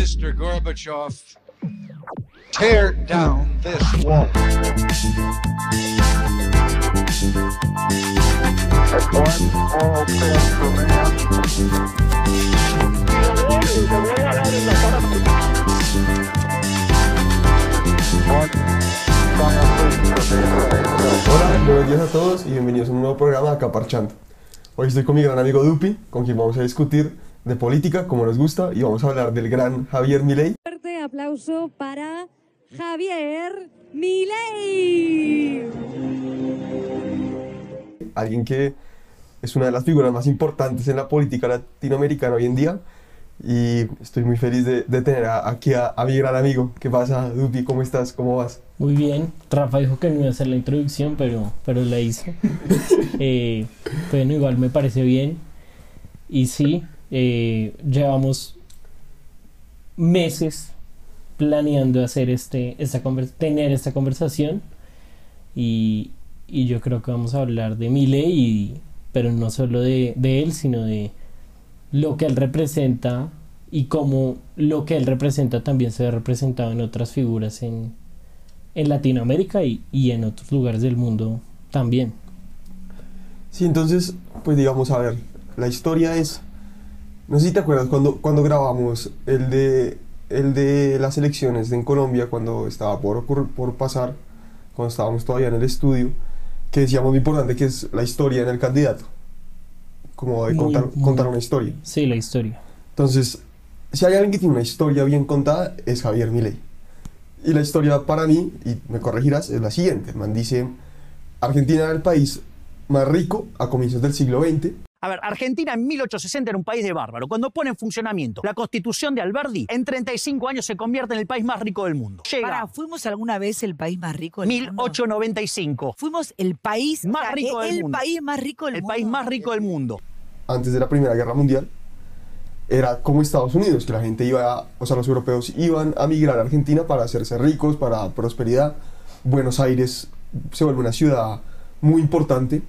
Mr. Gorbachev, tear down this wall. Hola, buenos días a todos y bienvenidos a un nuevo programa de Acá Parchando. Hoy estoy con mi gran amigo Dupi, con quien vamos a discutir de política, como nos gusta, y vamos a hablar del gran Javier Milei. Fuerte aplauso para Javier Milei. Alguien que es una de las figuras más importantes en la política latinoamericana hoy en día. Y estoy muy feliz de, de tener a- aquí a, a mi gran amigo. ¿Qué pasa, Dupi? ¿Cómo estás? ¿Cómo vas? Muy bien, Rafa dijo que no iba a hacer la introducción, pero, pero la hizo. Eh, bueno, igual me parece bien. Y sí, eh, llevamos meses planeando hacer este, esta tener esta conversación. Y, y yo creo que vamos a hablar de Milei, y, pero no solo de, de él, sino de lo que él representa y cómo lo que él representa también se ve representado en otras figuras en, en Latinoamérica y, y en otros lugares del mundo también. Sí, entonces, pues digamos, a ver, la historia es... No sé si te acuerdas cuando, cuando grabamos el de, el de las elecciones en Colombia, cuando estaba por, por pasar, cuando estábamos todavía en el estudio, que decíamos lo importante que es la historia en el candidato. Como de Muy, contar, muy. contar una historia. Sí, la historia. Entonces, si hay alguien que tiene una historia bien contada, es Javier Milei. Y la historia para mí, y me corregirás, es la siguiente. Man dice, Argentina era el país más rico a comienzos del siglo XX, A ver, Argentina en 1860 era un país de bárbaro. Cuando pone en funcionamiento la constitución de Alberdi, en 35 años se convierte en el país más rico del mundo. Llega Pará, ¿fuimos alguna vez el país más rico del mundo? 1895. Fuimos el país Más o sea, rico del el mundo. país más rico del El mundo. país más rico del mundo. antes de la Primera Guerra Mundial, era como Estados Unidos, que la gente iba, a- o sea, los europeos iban a migrar a Argentina para hacerse ricos, para prosperidad. Buenos Aires se vuelve una ciudad muy importante,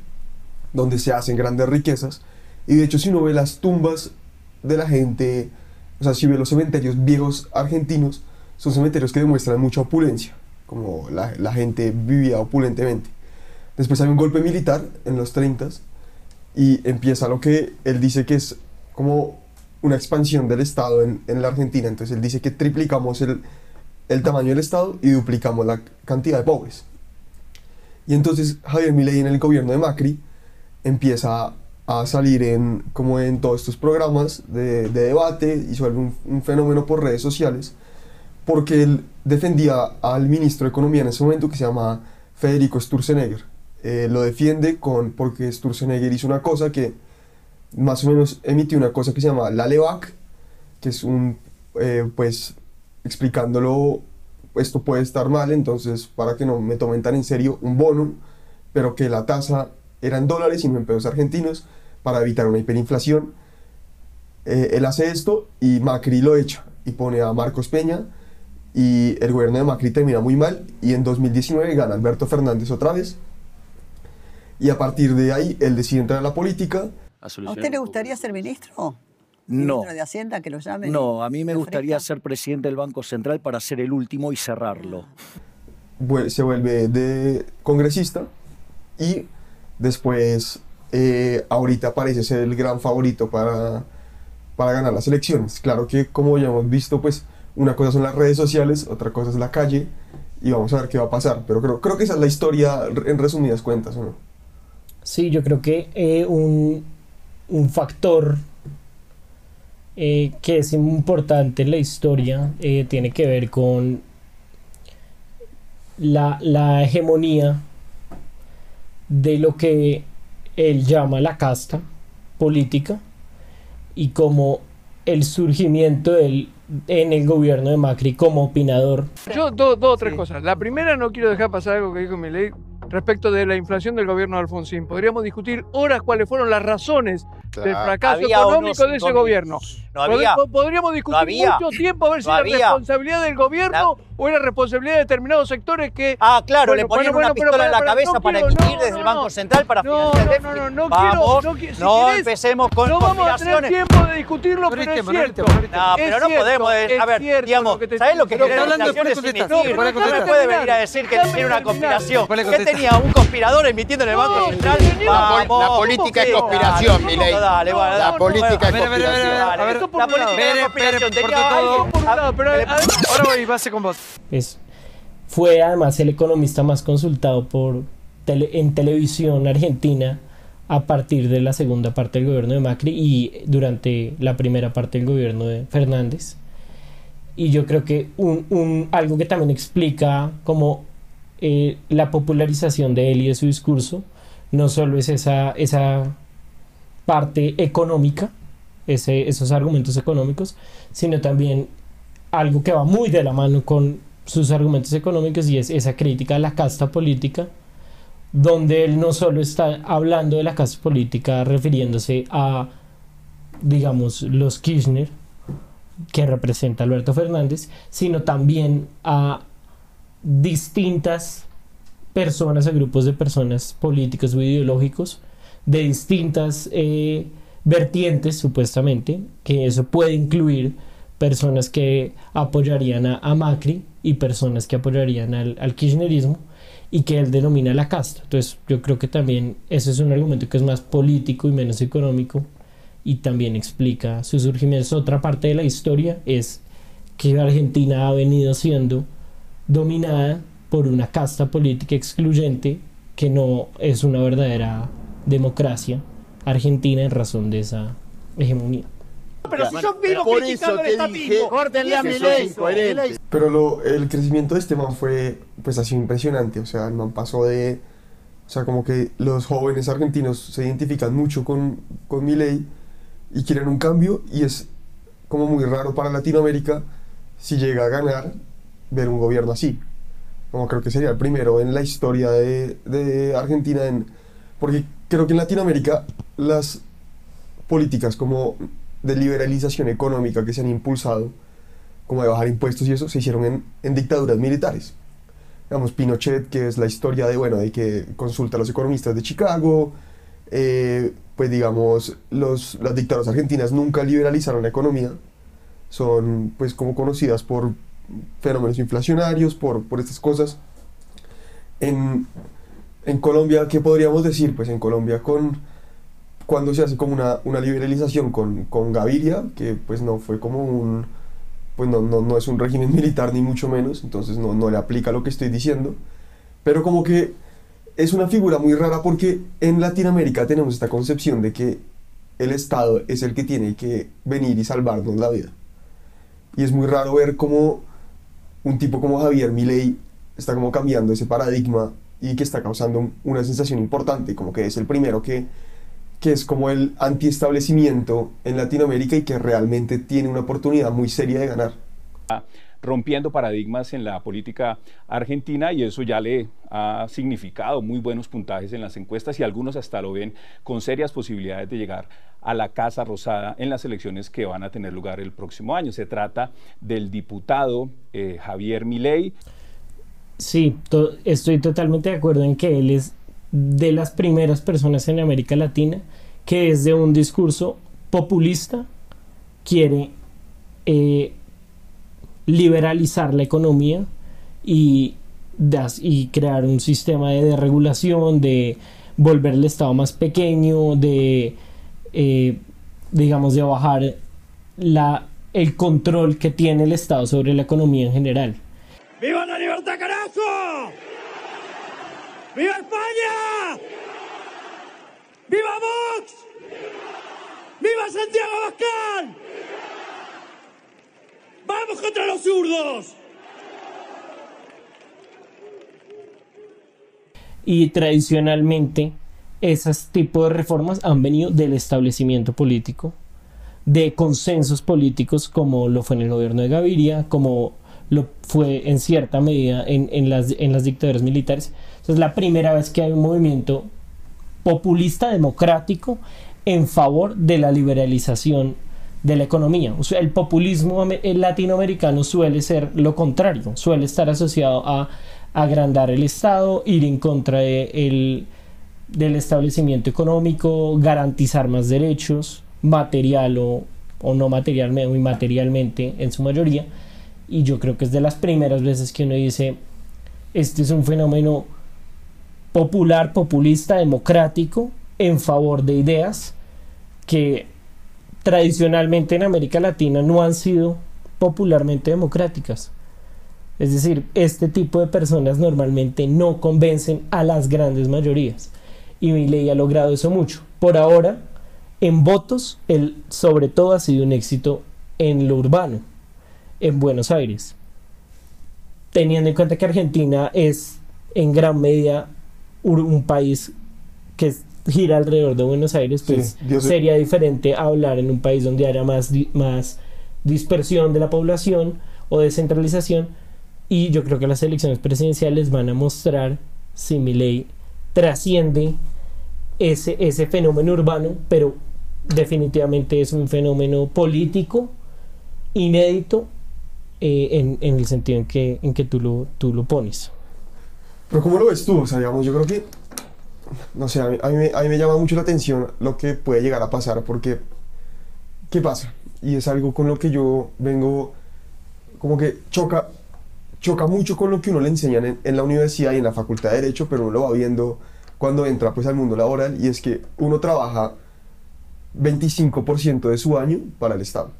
donde se hacen grandes riquezas. Y de hecho, si uno ve las tumbas de la gente, o sea, si ve los cementerios viejos argentinos, son cementerios que demuestran mucha opulencia, como la, gente vivía opulentemente. Después hay un golpe militar en los 30 y empieza lo que él dice que es como una expansión del Estado en, en la Argentina. Entonces él dice que triplicamos el, el tamaño del Estado y duplicamos la cantidad de pobres. Y entonces Javier Milei en el gobierno de Macri empieza a salir en, como en todos estos programas de, de debate y se un, un fenómeno por redes sociales porque él defendía al ministro de Economía en ese momento que se llama Federico Sturzenegger. Eh, lo defiende con, porque Sturzenegger hizo una cosa que más o menos emitió una cosa que se llama la LEVAC, que es un, eh, pues, explicándolo, esto puede estar mal, entonces para que no me tomen tan en serio, un bono, pero que la tasa era en dólares y no en pesos argentinos, para evitar una hiperinflación. Eh, él hace esto y Macri lo echa y pone a Marcos Peña y el gobierno de Macri termina muy mal y en 2019 gana Alberto Fernández otra vez y a partir de ahí él decide entrar a la política ¿A ¿A solucionar usted le gustaría ser ministro? No. ¿Ministro de Hacienda, que lo llamen? No, a mí me ¿Le gustaría ser presidente del Banco Central para ser el último y cerrarlo. se vuelve de congresista y después eh, ahorita parece ser el gran favorito para, para ganar las elecciones. Claro que como ya hemos visto, pues una cosa son las redes sociales, otra cosa es la calle y vamos a ver qué va a pasar. Pero creo, creo que esa es la historia en resumidas cuentas, ¿o no? Sí, yo creo que eh, un, un factor eh, que es importante en la historia tiene que ver con la, la hegemonía de lo que él llama la casta política y como el surgimiento del, en el gobierno de Macri como opinador. Yo do- dos o tres cosas. La primera, no quiero dejar pasar algo que dijo Milei respecto de la inflación del gobierno de Alfonsín. Podríamos discutir horas cuáles fueron las razones del Claro. fracaso Había o no económico de ese 5.000. gobierno. No había. Podríamos discutir había. mucho tiempo a ver si No era había. responsabilidad del gobierno o era responsabilidad de determinados sectores que. Ah, claro, Bueno, le ponían bueno, una bueno, pistola en la para- cabeza no para emitir no, desde no, el Banco. Central para No, financiar no, el no, no, no Vamos, quiero- no qui- si no querés, empecemos con No vamos a tener conspiraciones. tiempo de discutirlo, pero es cierto. no pero no podemos. a ver, digamos, lo que te ¿sabés lo que Pero quiere está la hablando, inflación? después Es le contesta. emitir. ¿Cuál es No puede venir a decir que tiene una conspiración. ¿Cuál es ¿Qué tenía? ¿Un conspirador emitiendo en el Banco Central? La política es conspiración, Dale, Milei. Dale, La política es La política es Ahora voy, base con vos. Es, fue además el economista más consultado por tele- en televisión argentina a partir de la segunda parte del gobierno de Macri y durante la primera parte del gobierno de Fernández. Y yo creo que un, un- algo que también explica como eh, la popularización de él y de su discurso, no solo es esa, esa parte económica, ese, esos argumentos económicos, sino también algo que va muy de la mano con sus argumentos económicos y es esa crítica a la casta política, donde él no solo está hablando de la casta política refiriéndose a, digamos, los Kirchner, que representa Alberto Fernández, sino también a distintas personas o grupos de personas políticos o ideológicos de distintas eh, vertientes, supuestamente, que eso puede incluir personas que apoyarían a, Macri y personas que apoyarían al, al kirchnerismo y que él denomina la casta. Entonces yo creo que también ese es un argumento que es más político y menos económico y también explica su surgimiento. Otra parte de la historia es que Argentina ha venido siendo dominada por una casta política excluyente que no es una verdadera democracia argentina en razón de esa hegemonía. Pero si yo vivo Por criticando eso el dije Córtenle a mi ley. Pero lo, el crecimiento de este man fue, pues, así impresionante. O sea, el man pasó de. O sea, como que los jóvenes argentinos se identifican mucho con, con Milei y quieren un cambio. Y es como muy raro para Latinoamérica, si llega a ganar, ver un gobierno así. Como creo que sería el primero en la historia de, de Argentina. En, porque creo que en Latinoamérica las políticas como de liberalización económica que se han impulsado, como de bajar impuestos y eso, se hicieron en, en dictaduras militares. Digamos, Pinochet, que es la historia de, bueno, de que consulta a los economistas de Chicago, eh, pues digamos, los, las dictaduras argentinas nunca liberalizaron la economía, son pues como conocidas por fenómenos inflacionarios, por, por estas cosas. En, en Colombia, ¿qué podríamos decir? Pues en Colombia con cuando se hace como una, una liberalización con, con Gaviria, que pues no fue como un, pues no, no, no es un régimen militar ni mucho menos, entonces no, no le aplica lo que estoy diciendo, pero como que es una figura muy rara porque en Latinoamérica tenemos esta concepción de que el Estado es el que tiene que venir y salvarnos la vida. Y es muy raro ver cómo un tipo como Javier Milei está como cambiando ese paradigma y que está causando un- una sensación importante, como que es el primero que, que es como el antiestablecimiento en Latinoamérica y que realmente tiene una oportunidad muy seria de ganar. rompiendo paradigmas en la política argentina y eso ya le ha significado muy buenos puntajes en las encuestas y algunos hasta lo ven con serias posibilidades de llegar a la Casa Rosada en las elecciones que van a tener lugar el próximo año. Se trata del diputado eh, Javier Milei. Sí, to- estoy totalmente de acuerdo en que él es de las primeras personas en América Latina que desde un discurso populista quiere eh, liberalizar la economía y, crear un sistema de desregulación, de volver el Estado más pequeño, de, eh, digamos, de bajar el control que tiene el Estado sobre la economía en general. ¡Viva la libertad, carajo! ¡Viva España! ¡Viva Vox! ¡Viva Santiago Abascal! ¡Vamos contra los zurdos! Y tradicionalmente esos tipos de reformas han venido del establecimiento político, de consensos políticos como lo fue en el gobierno de Gaviria, como lo fue en cierta medida en, en las, en las dictaduras militares. Es la primera vez que hay un movimiento populista democrático en favor de la liberalización de la economía. El populismo latinoamericano suele ser lo contrario, suele estar asociado a agrandar el Estado, ir en contra el- del establecimiento económico, garantizar más derechos, material o, o no materialmente, o inmaterialmente en su mayoría. Y yo creo que es de las primeras veces que uno dice, este es un fenómeno popular, populista, democrático, en favor de ideas que tradicionalmente en América Latina no han sido popularmente democráticas. Es decir, este tipo de personas normalmente no convencen a las grandes mayorías. Y Milei ha logrado eso mucho. Por ahora, en votos, él sobre todo ha sido un éxito en lo urbano, en Buenos Aires. Teniendo en cuenta que Argentina es en gran medida un país que gira alrededor de Buenos Aires, Sí, pues sé- sería diferente hablar en un país donde haya más, di- más dispersión de la población o descentralización. Y yo creo que las elecciones presidenciales van a mostrar si Milei trasciende ese, ese fenómeno urbano, pero definitivamente es un fenómeno político inédito eh, en, en el sentido en que, en que tú, lo, tú lo pones. Pero ¿cómo lo ves tú? O yo creo que, no sé, a mí, a mí me, a mí me llama mucho la atención lo que puede llegar a pasar, porque, ¿qué pasa? Y es algo con lo que yo vengo, como que choca, choca mucho con lo que uno le enseñan en, en la universidad y en la facultad de Derecho, pero uno lo va viendo cuando entra pues al mundo laboral, y es que uno trabaja 25% de su año para el Estado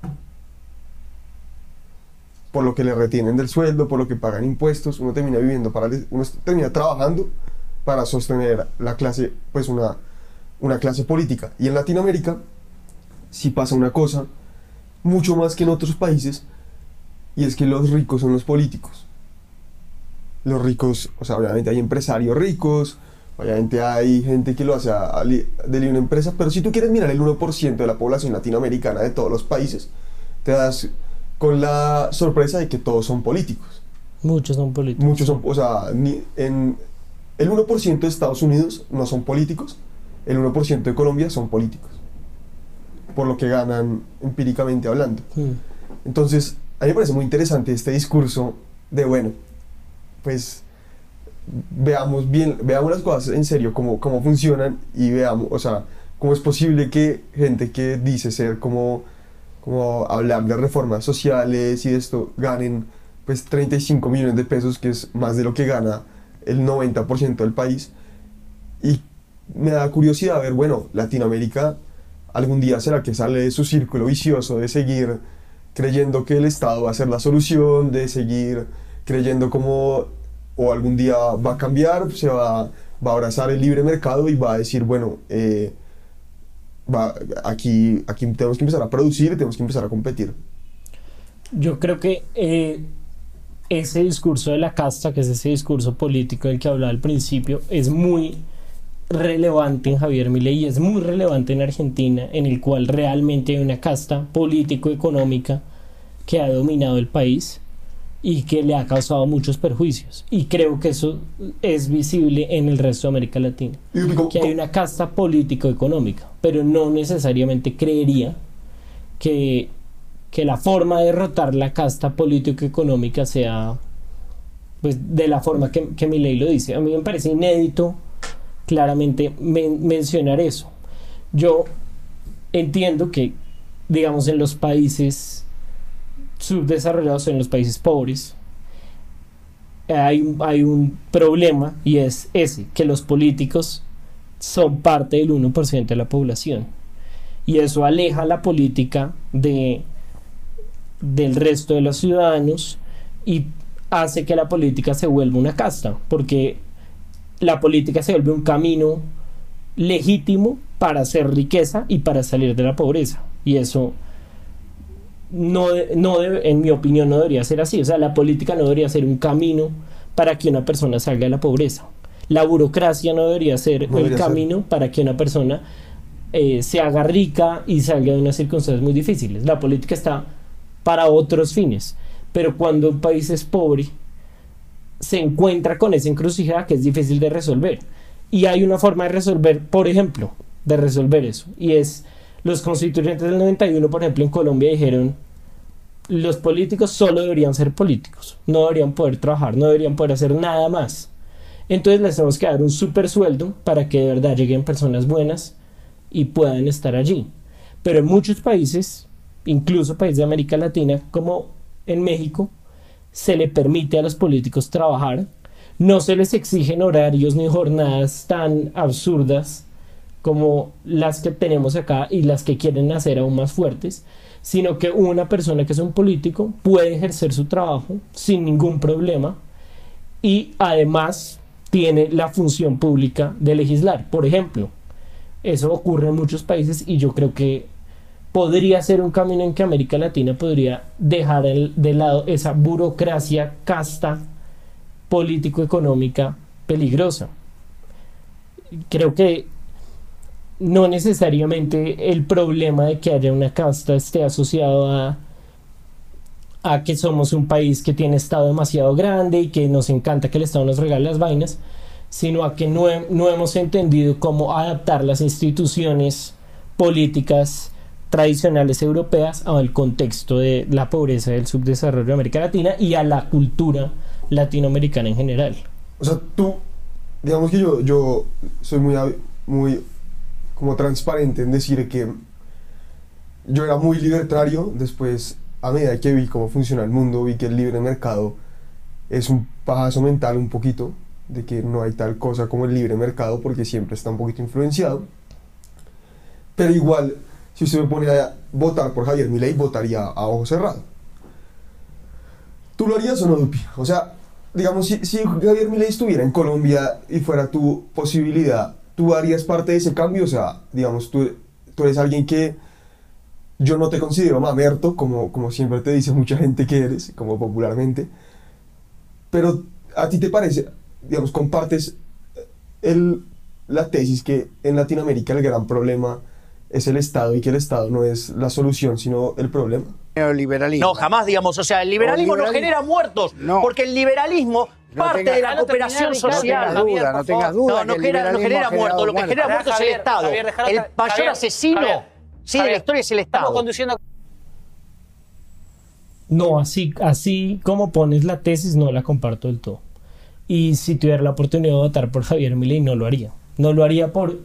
por lo que le retienen del sueldo, por lo que pagan impuestos, uno termina viviendo para uno termina trabajando para sostener la clase, pues una, una clase política. Y en Latinoamérica sí pasa una cosa mucho más que en otros países, y es que los ricos son los políticos. Los ricos, o sea, obviamente hay empresarios ricos, obviamente hay gente que lo hace a- a de una empresa, pero si tú quieres mirar el 1% de la población latinoamericana de todos los países, te das con la sorpresa de que todos son políticos. Muchos son políticos. Muchos son, o sea, ni- en el 1% de Estados Unidos no son políticos, el 1% de Colombia son políticos, por lo que ganan empíricamente hablando. Mm. Entonces, a mí me parece muy interesante este discurso de, bueno, pues veamos bien, veamos las cosas en serio, cómo, cómo funcionan y veamos, o sea, cómo es posible que gente que dice ser como, como hablar de reformas sociales y esto ganen pues 35 millones de pesos, que es más de lo que gana el 90% del país. Y me da curiosidad ver, bueno, Latinoamérica algún día será que sale de su círculo vicioso de seguir creyendo que el Estado va a ser la solución, de seguir creyendo como o algún día va a cambiar, se va, va a abrazar el libre mercado y va a decir, bueno, eh, va, aquí, aquí tenemos que empezar a producir, tenemos que empezar a competir. Yo creo que eh, ese discurso de la casta, que es ese discurso político del que hablaba al principio, es muy relevante en Javier Milei y es muy relevante en Argentina, en el cual realmente hay una casta político-económica que ha dominado el país y que le ha causado muchos perjuicios. Y creo que eso es visible en el resto de América Latina. Que hay una casta político-económica, pero no necesariamente creería que, que la forma de derrotar la casta político-económica sea pues, de la forma que, que Milei lo dice. A mí me parece inédito claramente men- mencionar eso. Yo entiendo que, digamos, en los países subdesarrollados, en los países pobres, hay, un- hay un problema y es ese, que los políticos son parte del 1% de la población. Y eso aleja la política de, del resto de los ciudadanos y hace que la política se vuelva una casta, porque la política se vuelve un camino legítimo para hacer riqueza y para salir de la pobreza. Y eso no, no debe- en mi opinión no debería ser así. O sea, la política no debería ser un camino para que una persona salga de la pobreza. La burocracia no debería ser No el ser. camino para que una persona eh, se haga rica y salga de unas circunstancias muy difíciles. La política está para otros fines. Pero cuando un país es pobre, se encuentra con esa encrucijada que es difícil de resolver. Y hay una forma de resolver, por ejemplo, de resolver eso. Y es, los constituyentes del 91, por ejemplo, en Colombia dijeron, los políticos solo deberían ser políticos, no deberían poder trabajar, no deberían poder hacer nada más. Entonces les tenemos que dar un super sueldo para que de verdad lleguen personas buenas y puedan estar allí. Pero en muchos países, incluso países de América Latina, como en México, se le permite a los políticos trabajar, no se les exigen horarios ni jornadas tan absurdas como las que tenemos acá y las que quieren hacer aún más fuertes, sino que una persona que es un político puede ejercer su trabajo sin ningún problema y además tiene la función pública de legislar. Por ejemplo, eso ocurre en muchos países y yo creo que podría ser un camino en que América Latina podría dejar de lado esa burocracia casta político-económica peligrosa. Creo que no necesariamente el problema de que haya una casta esté asociado a, a que somos un país que tiene Estado demasiado grande y que nos encanta que el Estado nos regale las vainas, sino a que no, no hemos entendido cómo adaptar las instituciones políticas tradicionales europeas al contexto de la pobreza del subdesarrollo de América Latina y a la cultura latinoamericana en general. O sea, tú, digamos que yo, yo soy muy como transparente en decir que yo era muy libertario, después a medida que vi cómo funciona el mundo, vi que el libre mercado es un pajazo mental un poquito, de que no hay tal cosa como el libre mercado porque siempre está un poquito influenciado. Pero igual, si usted me pone a votar por Javier Milei, votaría a ojo cerrado. ¿Tú lo harías o no, Dupi? O sea, digamos, si, si Javier Milei estuviera en Colombia y fuera tu posibilidad, ¿tú harías parte de ese cambio? O sea, digamos, tú, tú eres alguien que yo no te considero mamerto, como, como siempre te dice mucha gente que eres, como popularmente, pero a ti te parece, digamos, compartes el, la tesis que en Latinoamérica el gran problema es el Estado y que el Estado no es la solución, sino el problema. Neoliberalismo. No, jamás, digamos. O sea, el liberalismo no, genera muertos. No. Porque el liberalismo No parte tenga- de la Déjalo cooperación terminar, social. No tengas duda, no tengas duda No, que el genera, muertos. Lo que genera Javier, muertos es el Estado. Javier, el mayor Javier, asesino Javier, sí, de la historia es el Estado. Estamos conduciendo No, así, así como pones la tesis, no la comparto del todo. Y si tuviera la oportunidad de votar por Javier Milei, no lo haría. No lo haría por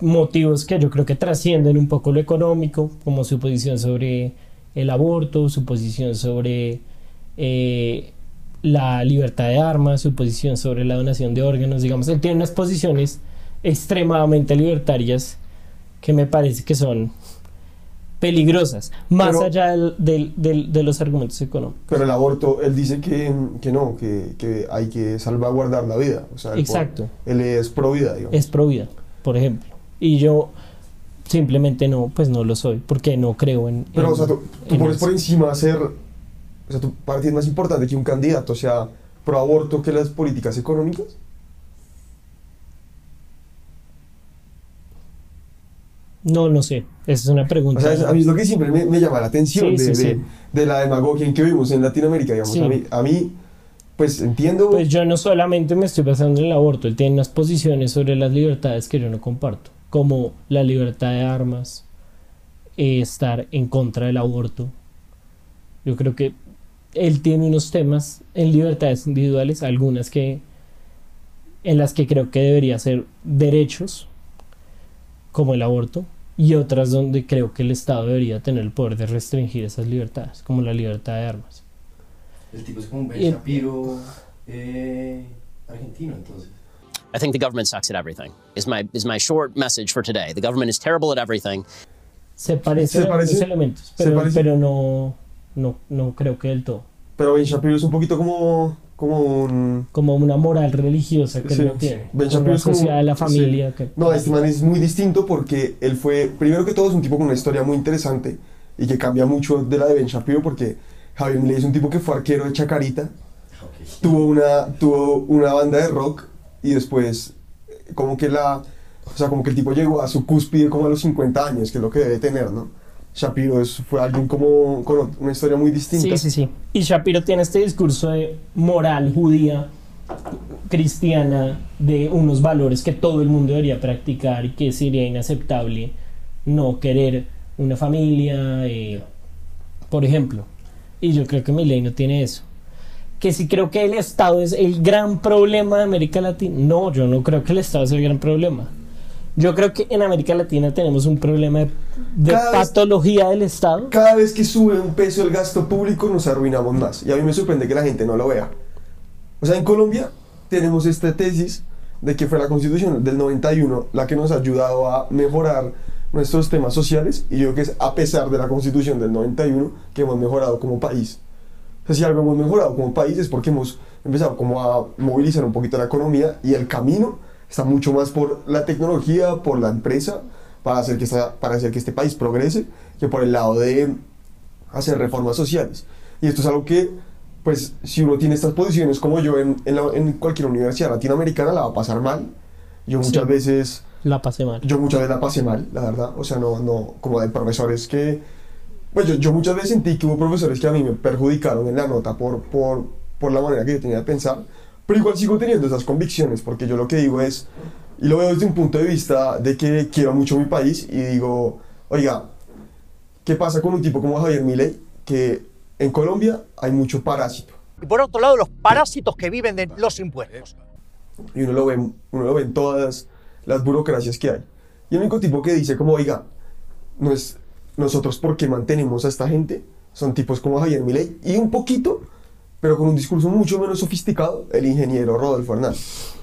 motivos que yo creo que trascienden un poco lo económico, como su posición sobre el aborto, su posición sobre eh, la libertad de armas, su posición sobre la donación de órganos. Digamos, él tiene unas posiciones extremadamente libertarias que me parece que son peligrosas, más Pero- allá del- del- del- de los argumentos económicos. Pero el aborto, él dice que, que no, que, que hay que salvaguardar la vida. O sea, él por- Exacto. él es pro vida, digamos. Es pro vida, por ejemplo. Y yo simplemente no, pues no lo soy, porque no creo en... Pero, en- o sea, tú, tú pones eso. por encima hacer. O sea, tú, para ti es más importante que un candidato sea pro aborto que las políticas económicas. No, no sé. Esa es una pregunta. O sea, es- a mí es lo que siempre me, me llama la atención Sí, de, sí, de- sí. de la demagogia en que vivimos en Latinoamérica, digamos. A, mí, a mí, pues entiendo. Pues yo no solamente me estoy basando en el aborto, él tiene unas posiciones sobre las libertades que yo no comparto, como la libertad de armas, eh, estar en contra del aborto. Yo creo que él tiene unos temas en libertades individuales, algunas que en las que creo que debería ser derechos, como el aborto, y otras donde creo que el Estado debería tener el poder de restringir esas libertades, como la libertad de armas. El tipo es como un Ben Shapiro eh, argentino, entonces. I think the government sucks at everything. Is my is my short message for today. The government is terrible at everything. Se parecen ¿Se parece? algunos elementos, ¿Se pero, parece? pero no, no, no creo que del todo. Pero Ben Shapiro es un poquito como, como un... Como una moral religiosa que Sí. él no tiene. Ben Shapiro es como- sociedad de la familia. sí. que- No, este man es muy distinto porque él fue, primero que todo, es un tipo con una historia muy interesante y que cambia mucho de la de Ben Shapiro porque Javier Milei es un tipo que fue arquero de Chacarita, tuvo, una, tuvo una banda de rock y después como que la... O sea, como que el tipo llegó a su cúspide como a los 50 años, que es lo que debe tener, ¿no? Shapiro es, fue alguien como con una historia muy distinta. Sí, sí, sí. Y Shapiro tiene este discurso de moral judía cristiana de unos valores que todo el mundo debería practicar y que sería inaceptable no querer una familia, eh, por ejemplo. Y yo creo que mi ley no tiene eso. Que si creo que el Estado es el gran problema de América Latina. No, yo no creo que el Estado es el gran problema. Yo creo que en América Latina tenemos un problema de, de Cada vez- patología del Estado. Cada vez que sube un peso el gasto público nos arruinamos más. Y a mí me sorprende que la gente no lo vea. O sea, en Colombia tenemos esta tesis de que fue la constitución del 91 la que nos ha ayudado a mejorar nuestros temas sociales. Y yo creo que es a pesar de la constitución del 91 que hemos mejorado como país. Sea, si algo hemos mejorado como país es porque hemos empezado como a movilizar un poquito la economía y el camino está mucho más por la tecnología, por la empresa, para hacer que, esta- para hacer que este país progrese, que por el lado de hacer reformas sociales. Y esto es algo que, pues, si uno tiene estas posiciones como yo en, en, la- en cualquier universidad latinoamericana, la va a pasar mal. Yo muchas Sí. veces La pasé mal. yo muchas veces la pasé mal, la verdad. O sea, no, no, como de profesores que. Pues yo, yo muchas veces sentí que hubo profesores que a mí me perjudicaron en la nota por, por, por la manera que yo tenía de pensar. Pero igual sigo teniendo esas convicciones, porque yo lo que digo es. Y lo veo desde un punto de vista de que quiero mucho mi país y digo, oiga, ¿qué pasa con un tipo como Javier Milei? Que en Colombia hay mucho parásito. Y por otro lado, los parásitos que viven de los impuestos. y uno lo ve, uno lo ve en todas las burocracias que hay. Y el único tipo que dice como, oiga, no es, nosotros porque mantenemos a esta gente, son tipos como Javier Milei, y un poquito, pero con un discurso mucho menos sofisticado, el ingeniero Rodolfo Hernández.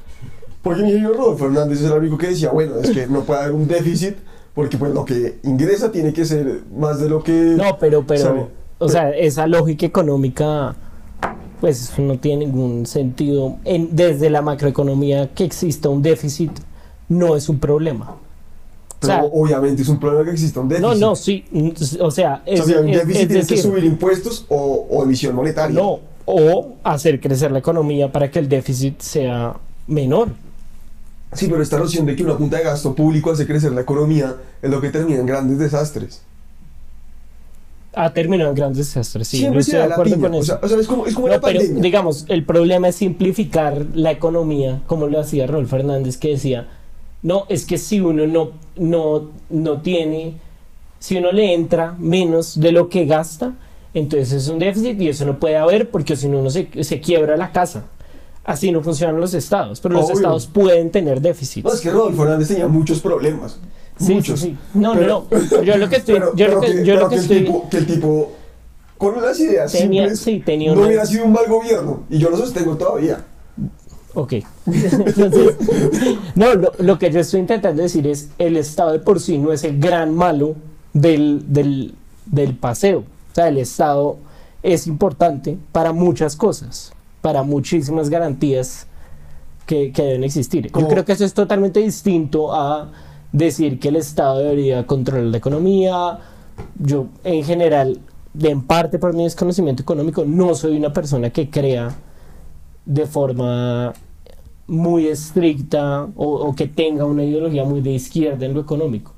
Porque el ingeniero Rodolfo Hernández es el único que decía, bueno, es que no puede haber un déficit, porque pues lo que ingresa tiene que ser más de lo que... No, pero, pero, sale". o sea, esa lógica económica, pues no tiene ningún sentido. En- desde la macroeconomía que exista un déficit no es un problema. Pero o sea- obviamente es un problema que exista un déficit. No, no, sí, o sea, O es, sea, un es- déficit es tienes que subir impuestos o, o emisión monetaria. no, o hacer crecer la economía para que el déficit sea menor. Sí, pero esta noción de que una punta de gasto público hace crecer la economía es lo que termina en grandes desastres. Ha terminado en grandes desastres, sí, Siempre no se estoy da de la acuerdo piña, con o sea- o sea, es como- es como No, la pero pandemia. digamos, el problema es simplificar la economía, como lo hacía Raúl Fernández, que decía, no, es que si uno no, no, no tiene, si uno le entra menos de lo que gasta, entonces es un déficit y eso no puede haber porque si no uno se, se quiebra la casa. Así no funcionan los estados, pero los estados pueden tener déficits. No, es que Rodolfo Hernández tenía muchos problemas. Sí, muchos. sí, sí. No, Pero- no, no. Yo lo que estoy, pero- yo lo que, que- yo lo pero que que el estoy, tipo- que el tipo, con las ideas Tenía- simples, sí, tenía no una- hubiera sido un mal gobierno. Y yo lo sostengo todavía. Ok. Entonces, no, lo, lo que yo estoy intentando decir es, el Estado de por sí no es el gran malo del, del, del paseo. O sea, el Estado es importante para muchas cosas, para muchísimas garantías que, que deben existir. Yo creo que eso es totalmente distinto a decir que el Estado debería controlar la economía. Yo, en general, de en parte por mi desconocimiento económico, no soy una persona que crea de forma muy estricta o, o que tenga una ideología muy de izquierda en lo económico.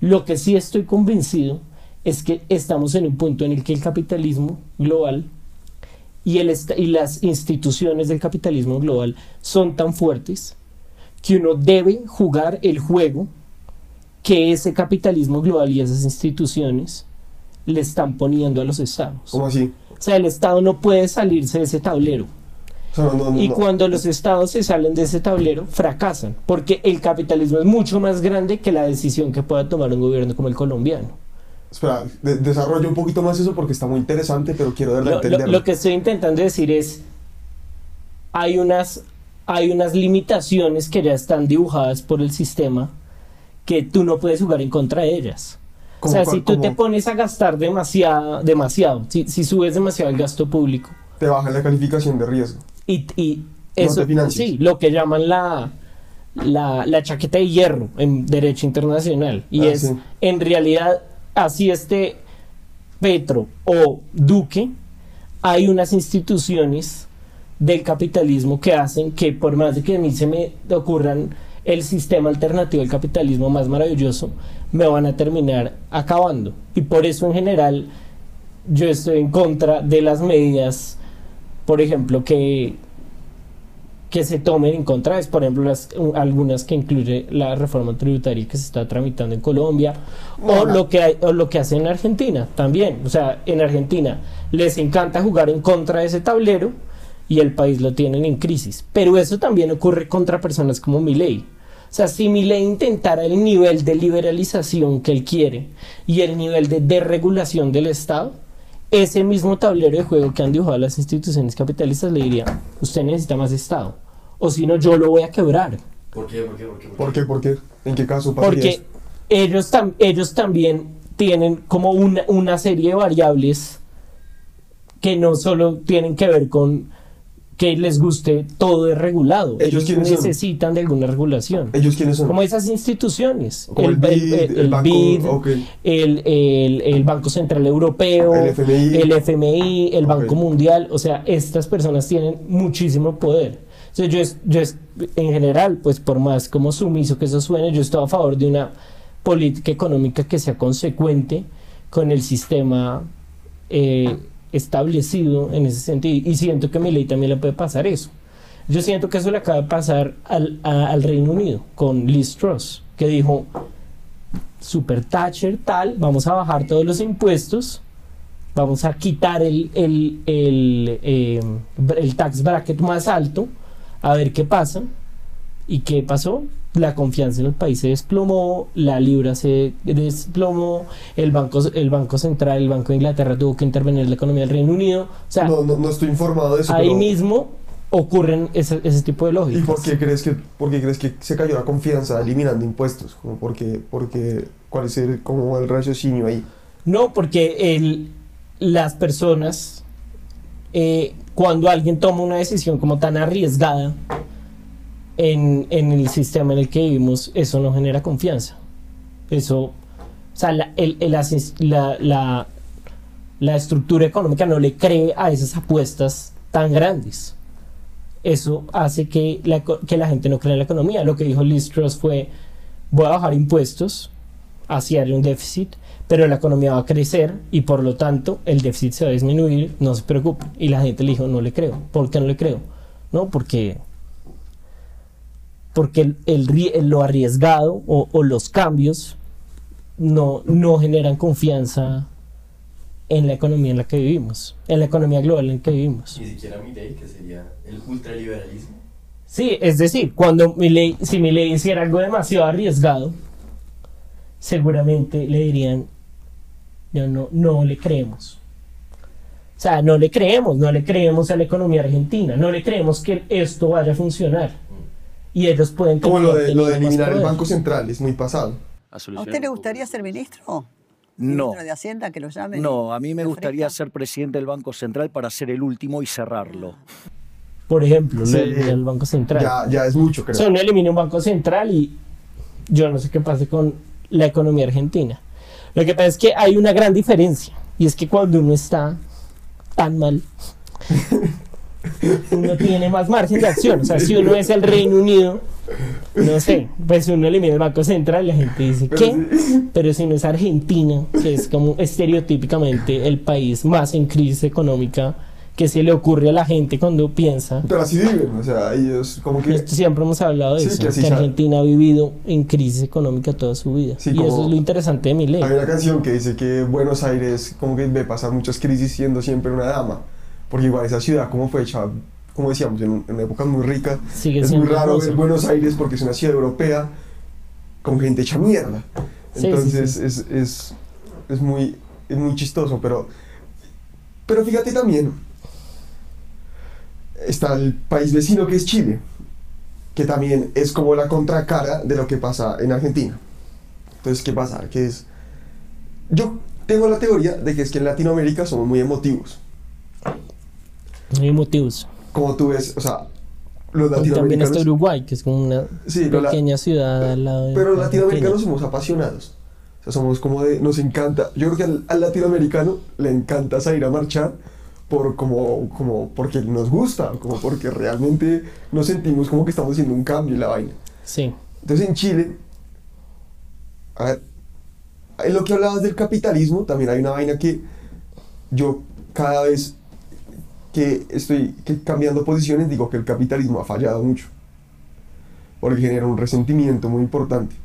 Lo que sí estoy convencido es que estamos en un punto en el que el capitalismo global y, el y las instituciones del capitalismo global son tan fuertes que uno debe jugar el juego que ese capitalismo global y esas instituciones le están poniendo a los estados. ¿Cómo así? O sea, el Estado no puede salirse de ese tablero. No, no, Y cuando los estados se salen de ese tablero, fracasan, porque el capitalismo es mucho más grande que la decisión que pueda tomar un gobierno como el colombiano. Espera, de- desarrolla un poquito más eso porque está muy interesante, pero quiero verdad Lo, lo- entenderlo. lo que estoy intentando decir es, hay unas, hay unas limitaciones que ya están dibujadas por el sistema que tú no puedes jugar en contra de ellas. O ¿Cómo sea, si tú te pones a gastar demasiado, demasiado si, si subes demasiado el gasto público, Te baja la calificación de riesgo. Y, eso, sí, lo que llaman la, la, la chaqueta de hierro en derecho internacional. Y Ah, es, sí. en realidad, así este Petro o Duque, hay unas instituciones del capitalismo que hacen que por más de que a mí se me ocurran el sistema alternativo del capitalismo más maravilloso, me van a terminar acabando. Y por eso en general yo estoy en contra de las medidas, por ejemplo, que que se tomen en contra es, por ejemplo, las, algunas que incluye la reforma tributaria que se está tramitando en Colombia o lo que hay, o lo que hacen en Argentina también. O sea, en Argentina les encanta jugar en contra de ese tablero y el país lo tienen en crisis. Pero eso también ocurre contra personas como Milei. O sea, si Milei intentara el nivel de liberalización que él quiere y el nivel de desregulación del Estado, ese mismo tablero de juego que han dibujado las instituciones capitalistas le diría, usted necesita más Estado, o si no yo lo voy a quebrar. ¿Por qué? ¿Por qué? ¿Por qué? ¿Por qué? ¿Por qué? ¿En qué caso pasaría Porque eso? ellos, tam- ellos también tienen como una, una serie de variables que no solo tienen que ver con que les guste todo desregulado. ¿Ellos Ellos son? necesitan de alguna regulación. ¿Ellos quiénes son? Como esas instituciones. Como el BID, el banco- BID, el, el- el Banco Central Europeo, El FMI. el FMI, el Ok. Banco Mundial. O sea, estas personas tienen muchísimo poder. Sea, yo, es- yo es- en general, pues por más como sumiso que eso suene, yo estoy a favor de una política económica que sea consecuente con el sistema eh, establecido en ese sentido. Y siento que a mi ley también le puede pasar eso. Yo siento que eso le acaba de pasar al, al Reino Unido con Liz Truss, que dijo, super Thatcher tal, vamos a bajar todos los impuestos, vamos a quitar el, el, el, eh, el tax bracket más alto, a ver qué pasa. ¿Y qué pasó? La confianza en el país se desplomó, la libra se desplomó, el banco, el banco Central, el Banco de Inglaterra tuvo que intervenir en la economía del Reino Unido. O sea, No, no, no estoy informado de eso. ahí pero- mismo ocurren ese, ese tipo de ¿Y lógicas. por qué crees que, por qué crees que se cayó la confianza eliminando impuestos? Como porque, porque, ¿Cuál es el, como el raciocinio ahí? No, porque el, las personas, eh, cuando alguien toma una decisión como tan arriesgada en, en el sistema en el que vivimos, eso no genera confianza. Eso, o sea, la, el- el la, la- la estructura económica no le cree a esas apuestas tan grandes. Eso hace que la, que la gente no crea en la economía. Lo que dijo Liz Truss fue, voy a bajar impuestos, hacia un déficit, pero la economía va a crecer y por lo tanto el déficit se va a disminuir, no se preocupe. Y la gente le dijo, no le creo. ¿Por qué no le creo? No, porque, porque el, el lo arriesgado o, o los cambios no, no generan confianza en la economía en la que vivimos, en la economía global en la que vivimos. Ni siquiera mi ley, que sería el ultraliberalismo. Sí, es decir, cuando mi ley, si mi ley hiciera algo demasiado arriesgado, seguramente le dirían, ya no, no le creemos. O sea, no le creemos, no le creemos a la economía argentina, no le creemos que esto vaya a funcionar. Y ellos pueden Como lo de, lo de eliminar el. Banco Central, es muy pasado. ¿A usted le gustaría ser ministro? No. ¿Ministro de Hacienda que lo llamen? No, a mí me ¿Le gustaría ser presidente del Banco Central para ser el último y cerrarlo. Por ejemplo, lo Sí. del Banco Central. Ya, ya es mucho, O creo. sea, uno elimina un banco central y yo no sé qué pase con la economía argentina. Lo que pasa es que hay una gran diferencia y es que cuando uno está tan mal, uno tiene más margen de acción. O sea, si uno es el Reino Unido, no sé, pues uno elimina el banco central y la gente dice, ¿qué? Pero si no es Argentina, que es como estereotípicamente el país más en crisis económica que se le ocurre a la gente cuando piensa. Pero así viven, o sea, ellos como que... Esto siempre hemos hablado de Sí, eso, que que. Argentina ha vivido en crisis económica toda su vida. Sí, y eso es lo interesante de mi ley. Hay una canción que dice que Buenos Aires como que ve pasar muchas crisis siendo siempre una dama. Porque igual esa ciudad como fue hecha, como decíamos, en, en épocas muy ricas. Sigue es muy raro ver Buenos Aires porque es una ciudad europea con gente hecha mierda. Sí, sí, Entonces sí. Es, es, es muy, es muy chistoso, pero, pero fíjate también, está el país vecino que es Chile, que también es como la contracara de lo que pasa en Argentina. Entonces, ¿qué pasa? Que es... Yo tengo la teoría de que es que en Latinoamérica somos muy emotivos. Hay motivos. Como tú ves, o sea, los Y también latinoamericanos... está Uruguay, que es como una Sí, pero la- pequeña ciudad al lado de Pero los latinoamericanos somos apasionados. O sea, somos como de... Nos encanta... Yo creo que al, al latinoamericano le encanta salir a marchar por como, como porque nos gusta, como porque realmente nos sentimos como que estamos haciendo un cambio en la vaina. Sí. Entonces en Chile, a ver, en lo que hablabas del capitalismo, también hay una vaina que yo cada vez que estoy que cambiando posiciones, digo que el capitalismo ha fallado mucho. Porque genera un resentimiento muy importante.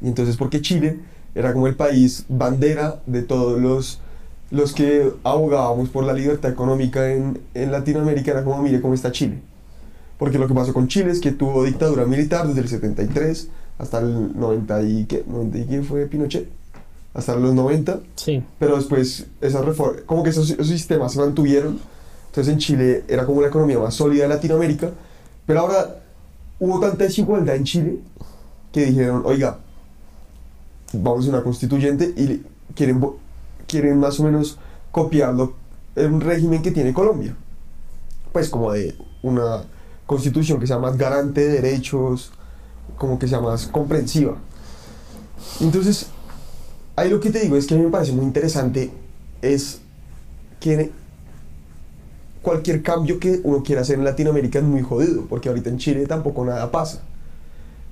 Y entonces, porque Chile era como el país bandera de todos los, los que abogábamos por la libertad económica en, en Latinoamérica, era como, mire cómo está Chile. Porque lo que pasó con Chile es que tuvo dictadura militar desde el 73 hasta el 90 y qué, 90 y qué fue Pinochet, hasta los 90. Sí. Pero después esas reformas, como que esos, esos sistemas se mantuvieron. Entonces en Chile era como la economía más sólida de Latinoamérica. Pero ahora hubo tanta desigualdad en Chile que dijeron, oiga, vamos a una constituyente y quieren, quieren más o menos copiarlo en un régimen que tiene Colombia. Pues como de una constitución que sea más garante de derechos, como que sea más comprensiva. Entonces, ahí lo que te digo es que a mí me parece muy interesante es que cualquier cambio que uno quiera hacer en Latinoamérica es muy jodido, porque ahorita en Chile tampoco nada pasa.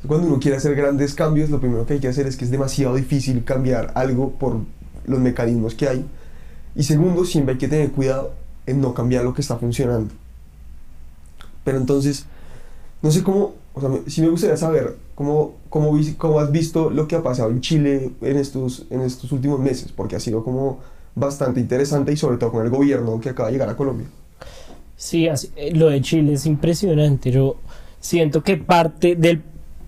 Cuando uno quiere hacer grandes cambios, lo primero que hay que hacer es que es demasiado difícil cambiar algo por los mecanismos que hay. Y segundo, siempre hay que tener cuidado en no cambiar lo que está funcionando. Pero entonces, no sé cómo, o sea, sí me gustaría saber cómo, cómo, cómo has visto lo que ha pasado en Chile en estos, en estos últimos meses, porque ha sido como bastante interesante y sobre todo con el gobierno que acaba de llegar a Colombia. Sí, así- eh, lo de Chile es impresionante. Yo siento que parte del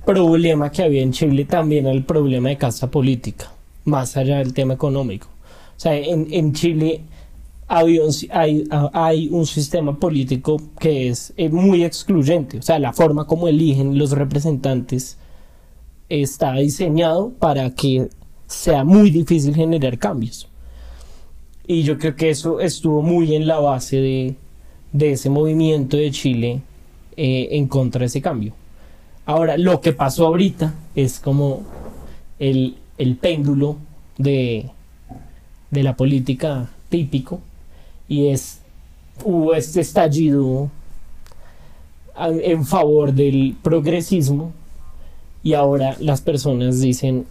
problema que había en Chile también era el problema de casta política, más allá del tema económico. O sea, en, Chile hay, hay un sistema político que es eh, muy excluyente. O sea, la forma como eligen los representantes está diseñado para que sea muy difícil generar cambios. Y yo creo que eso estuvo muy en la base de, de ese movimiento de Chile eh, en contra de ese cambio. Ahora, lo que pasó ahorita es como el, el péndulo de, de la política típico y es hubo este estallido en favor del progresismo y ahora las personas dicen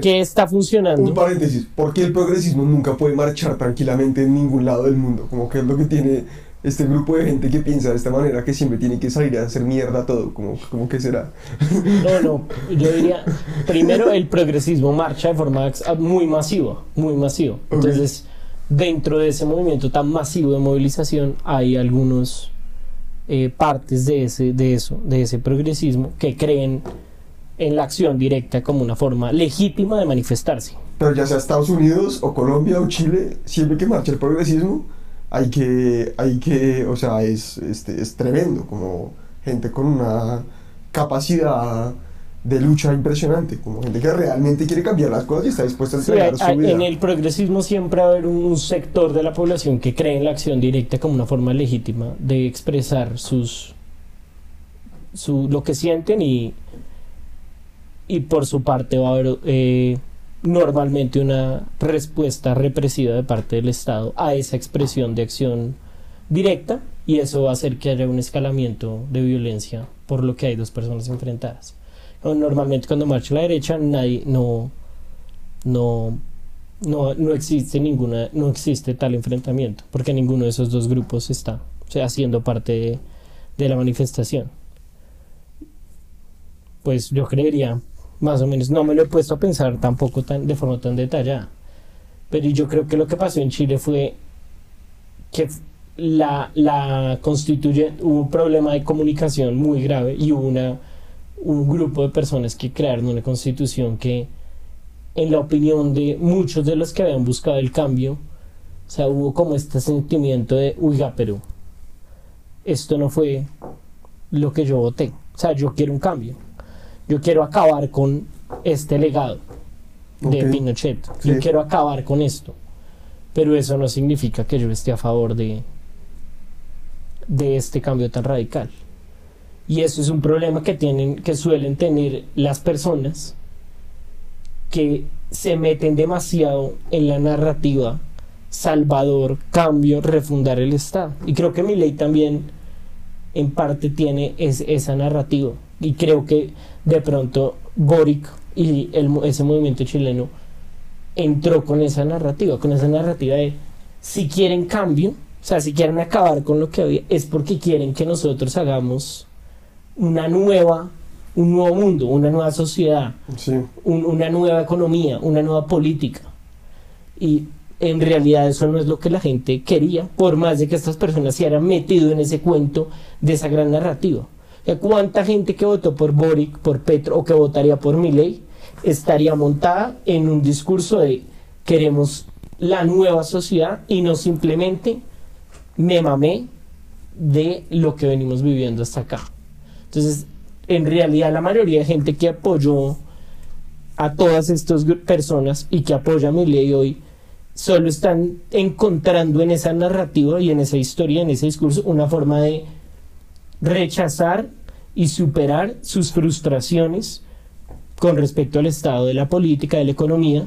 que está funcionando. Un paréntesis, ¿por qué el progresismo nunca puede marchar tranquilamente en ningún lado del mundo? Como que es lo que tiene este grupo de gente que piensa de esta manera, que siempre tiene que salir a hacer mierda todo, como, como que será. No, no, yo diría, primero el progresismo marcha de forma ex- muy masiva, muy masiva. Entonces, dentro de ese movimiento tan masivo de movilización hay algunos eh, partes de ese, de eso, de ese progresismo que creen en la acción directa como una forma legítima de manifestarse. Pero ya sea Estados Unidos o Colombia o Chile, siempre que marcha el progresismo, hay que, hay que, o sea, es, este, es tremendo, como gente con una capacidad de lucha impresionante, como gente que realmente quiere cambiar las cosas y está dispuesta a Sí, entregar hay- su vida. en el progresismo siempre va a haber un sector de la población que cree en la acción directa como una forma legítima de expresar sus su, lo que sienten y, y por su parte va a haber eh, normalmente una respuesta represiva de parte del Estado a esa expresión de acción directa y eso va a hacer que haya un escalamiento de violencia por lo que hay dos personas enfrentadas. No, Normalmente cuando marcha la derecha nadie no no no, no existe ninguna no existe tal enfrentamiento porque ninguno de esos dos grupos está o haciendo parte de, de la manifestación pues yo creería más o menos no me lo he puesto a pensar tampoco tan de forma tan detallada pero yo creo que lo que pasó en Chile fue que la, la hubo un problema de comunicación muy grave y hubo una un grupo de personas que crearon una constitución que en la opinión de muchos de los que habían buscado el cambio, o sea, hubo como este sentimiento de, oiga, pero esto no fue lo que yo voté. O sea, yo quiero un cambio. Yo quiero acabar con este legado de. Pinochet. Sí. Yo quiero acabar con esto. Pero eso no significa que yo esté a favor de, de este cambio tan radical. Y eso es un problema que tienen, que suelen tener las personas que se meten demasiado en la narrativa Salvador, cambio, refundar el Estado. Y creo que mi ley también en parte tiene es- esa narrativa. Y creo que de pronto Boric y el ese movimiento chileno entró con esa narrativa, con esa narrativa de si quieren cambio, o sea, si quieren acabar con lo que había, es porque quieren que nosotros hagamos una nueva, un nuevo mundo, una nueva sociedad, un- una nueva economía, una nueva política. Y en realidad eso no es lo que la gente quería, por más de que estas personas se hayan metido en ese cuento de esa gran narrativa. ¿Cuánta gente que votó por Boric, por Petro o que votaría por Milei estaría montada en un discurso de queremos la nueva sociedad y no simplemente me mamé de lo que venimos viviendo hasta acá? Entonces, en realidad la mayoría de gente que apoyó a todas estas personas y que apoya a Milei hoy solo están encontrando en esa narrativa y en esa historia, en ese discurso, una forma de rechazar y superar sus frustraciones con respecto al estado de la política, de la economía,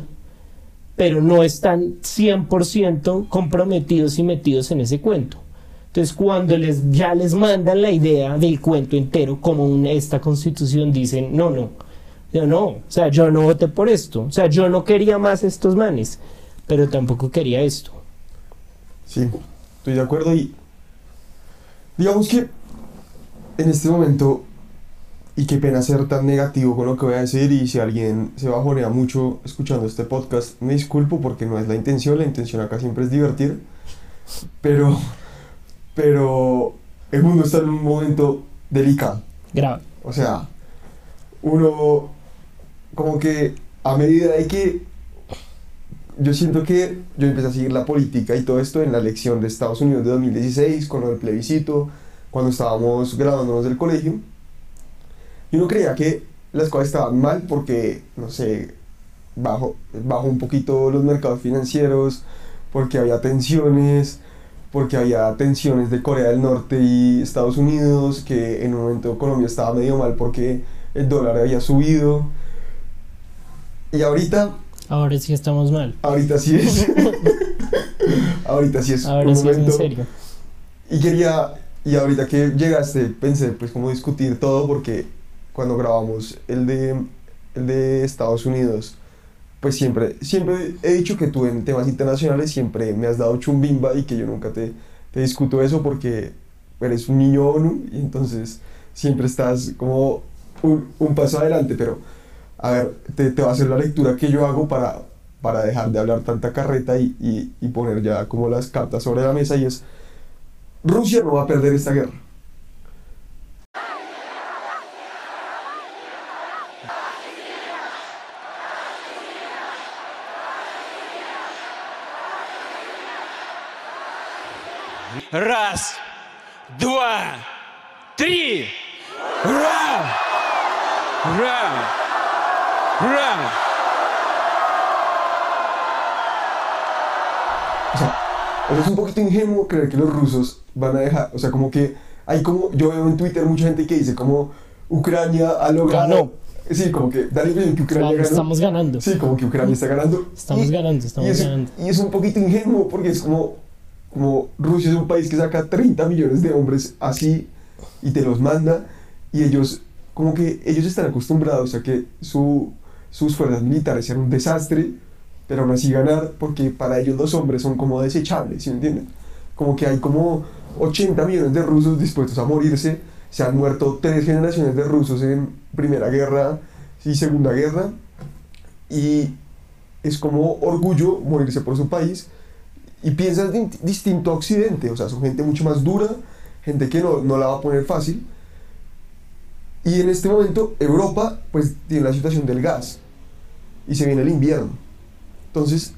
pero no están 100% comprometidos y metidos en ese cuento. Entonces, cuando les, ya les mandan la idea del cuento entero, como esta constitución, dicen, no, no, yo no, o sea, yo no voté por esto, o sea, yo no quería más estos manes, pero tampoco quería esto. Sí, estoy de acuerdo y digamos que en este momento, y qué pena ser tan negativo con lo que voy a decir y si alguien se bajonea mucho escuchando este podcast, me disculpo porque no es la intención, la intención acá siempre es divertir, pero, pero el mundo está en un momento delicado. Grave. O sea, uno como que a medida de que yo siento que yo empecé a seguir la política y todo esto en la elección de Estados Unidos de 2016, con del plebiscito, cuando estábamos graduándonos del colegio. Y uno creía que las cosas estaban mal porque, no sé, bajo, bajo un poquito los mercados financieros, porque había tensiones, porque había tensiones de Corea del Norte y Estados Unidos, que en un momento Colombia estaba medio mal porque el dólar había subido. Y ahorita Ahora sí estamos mal. Ahorita sí es. ahorita sí es. Ahora un sí es en momento. serio. Y quería, y ahorita que llegaste, pensé pues cómo discutir todo porque cuando grabamos el de, el de Estados Unidos, pues siempre, siempre he dicho que tú en temas internacionales siempre me has dado chumbimba y que yo nunca te, te discuto eso porque eres un niño ONU y entonces siempre estás como un, un paso adelante, pero a ver, te, te va a hacer la lectura que yo hago para, para dejar de hablar tanta carreta y, y, y poner ya como las cartas sobre la mesa y es, Rusia no va a perder esta guerra. Раз, два, три! Ура! Ура! Ура! O sea, es un poquito ingenuo creer que los rusos van a dejar, o sea, como que hay como, yo veo en Twitter mucha gente que dice como Ucrania ha logrado... Ganó. Sí, como que da la impresión que Ucrania ganó. estamos ganando. Sí, como que Ucrania está ganando. Estamos ganando, estamos y es, ganando. Y es un poquito ingenuo porque es como, como Rusia es un país que saca 30 millones de hombres así y te los manda y ellos, como que ellos están acostumbrados a que su, sus fuerzas militares sean un desastre, pero aún así ganar porque para ellos los hombres son como desechables, ¿sí me entienden? Como que hay como 80 millones de rusos dispuestos a morirse, se han muerto tres generaciones de rusos en Primera Guerra y Segunda Guerra y es como orgullo morirse por su país y piensas di- distinto a Occidente, o sea, son gente mucho más dura, gente que no, no la va a poner fácil. Y en este momento Europa pues tiene la situación del gas y se viene el invierno. Entonces,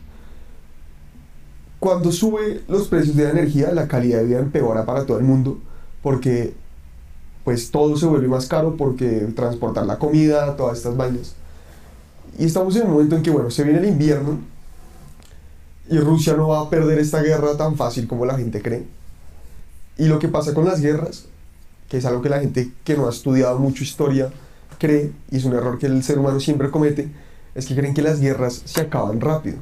cuando sube los precios de la energía, la calidad de vida empeora para todo el mundo porque pues todo se vuelve más caro porque transportar la comida, todas estas vainas. Y estamos en un momento en que, bueno, se viene el invierno y Rusia no va a perder esta guerra tan fácil como la gente cree. Y lo que pasa con las guerras, que es algo que la gente que no ha estudiado mucho historia cree, y es un error que el ser humano siempre comete, es que creen que las guerras se acaban rápido.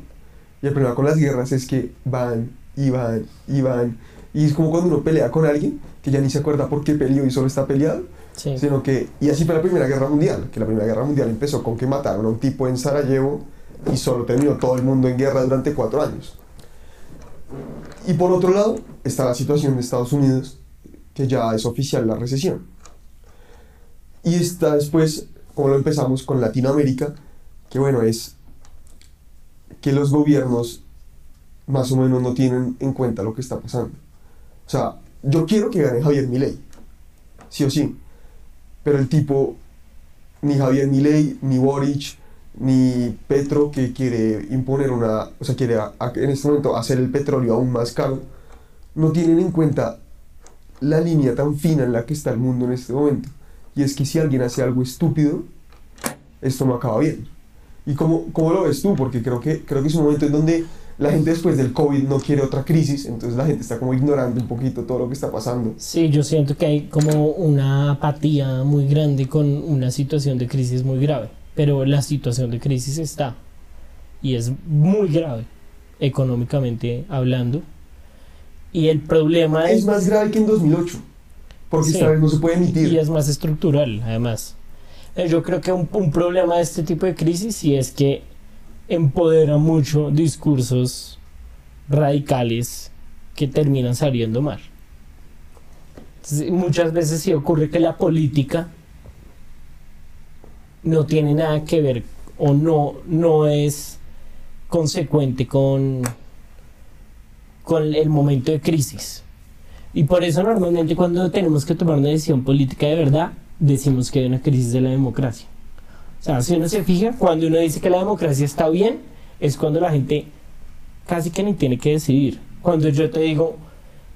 Y el problema con las guerras es que van y van y van. Y es como cuando uno pelea con alguien que ya ni se acuerda por qué peleó y solo está peleado. Sí. Sino que, y así fue la Primera Guerra Mundial, que la Primera Guerra Mundial empezó con que mataron a un tipo en Sarajevo y solo terminó todo el mundo en guerra durante cuatro años. Y por otro lado está la situación de Estados Unidos, que ya es oficial la recesión. Y está después, como lo empezamos con Latinoamérica, que bueno, es que los gobiernos más o menos no tienen en cuenta lo que está pasando. O sea, yo quiero que gane Javier Milei, sí o sí, pero el tipo, ni Javier Milei, ni Boric, ni Petro, que quiere imponer una, o sea, quiere a- a- en este momento hacer el petróleo aún más caro, no tienen en cuenta la línea tan fina en la que está el mundo en este momento. Y es que si alguien hace algo estúpido, esto no acaba bien. ¿Y cómo, cómo lo ves tú? Porque creo que, creo que es un momento en donde la gente después del COVID no quiere otra crisis, entonces la gente está como ignorando un poquito todo lo que está pasando. Sí, yo siento que hay como una apatía muy grande con una situación de crisis muy grave, pero la situación de crisis está y es muy grave económicamente hablando. Y el problema Es más grave que en 2008, porque Sí. esta vez no se puede emitir. Y es más estructural, además. Eh, Yo creo que un, problema de este tipo de crisis sí es que empodera mucho discursos radicales que terminan saliendo mal. Muchas veces sí ocurre que la política no tiene nada que ver o no, no es consecuente con, con el momento de crisis. Y por eso normalmente cuando tenemos que tomar una decisión política de verdad, decimos que hay una crisis de la democracia. O sea, si uno se fija, cuando uno dice que la democracia está bien, es cuando la gente casi que ni tiene que decidir. Cuando yo te digo,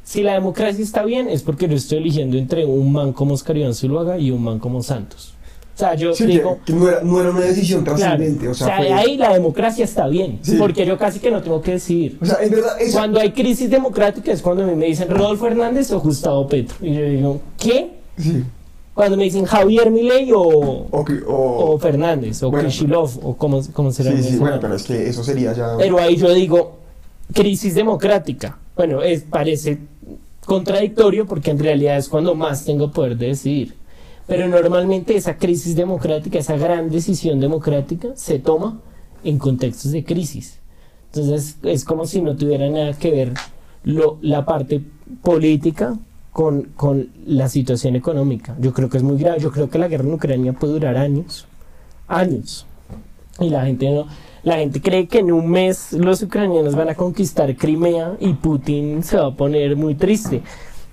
si la democracia está bien, es porque yo estoy eligiendo entre un man como Oscar Iván Zuluaga y un man como Santos. O sea, yo Sí, digo, que, no, era, no era una decisión Claro, trascendente. o o sea, sea, fue- ahí la democracia está bien, Sí. porque yo casi que no tengo que decidir. O sea, en verdad, esa- Cuando hay crisis democrática es cuando a mí me dicen Rodolfo Hernández o Gustavo Petro. Y yo digo, ¿qué? Sí. Cuando me dicen Javier Milei o, o, o Fernández o Bueno. Kishilov o como, como será. Sí, sí, bueno, pero es que eso sería ya... Pero ahí yo digo, crisis democrática. Bueno, es, parece contradictorio porque en realidad es cuando más tengo poder de decidir. Pero normalmente esa crisis democrática, esa gran decisión democrática, se toma en contextos de crisis. Entonces es como si no tuviera nada que ver lo, la parte política con, con la situación económica. Yo creo que es muy grave. Yo creo que la guerra en Ucrania puede durar años. Años. Y la gente no. La gente cree que en un mes los ucranianos van a conquistar Crimea y Putin se va a poner muy triste.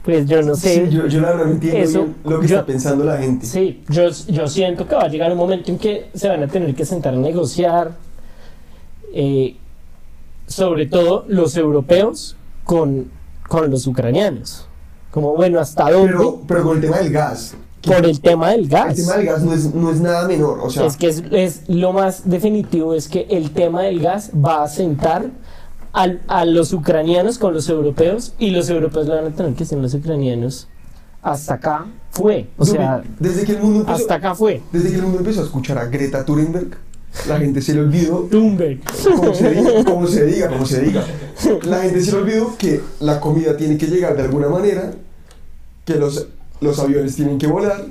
Pues yo no sé. Sí, yo, yo la verdad entiendo Eso, bien lo que yo- está pensando la gente. Sí, yo, yo siento que va a llegar un momento en que se van a tener que sentar a negociar, eh, sobre todo los europeos con, con los ucranianos. Como, bueno, ¿hasta dónde? Pero, pero con el tema del gas. Por el tema del gas. El tema del gas no es, no es nada menor. O sea, es que es, es lo más definitivo es que el tema del gas va a sentar al- a los ucranianos con los europeos y los europeos le van a tener que a los ucranianos hasta acá fue o sea desde que el mundo empezó, hasta acá fue desde que el mundo empezó a escuchar a Greta Thunberg, la gente se le olvidó. Thunberg. Como se diga, como se diga, como se diga. La gente se le olvidó que la comida tiene que llegar de alguna manera, que los, los aviones tienen que volar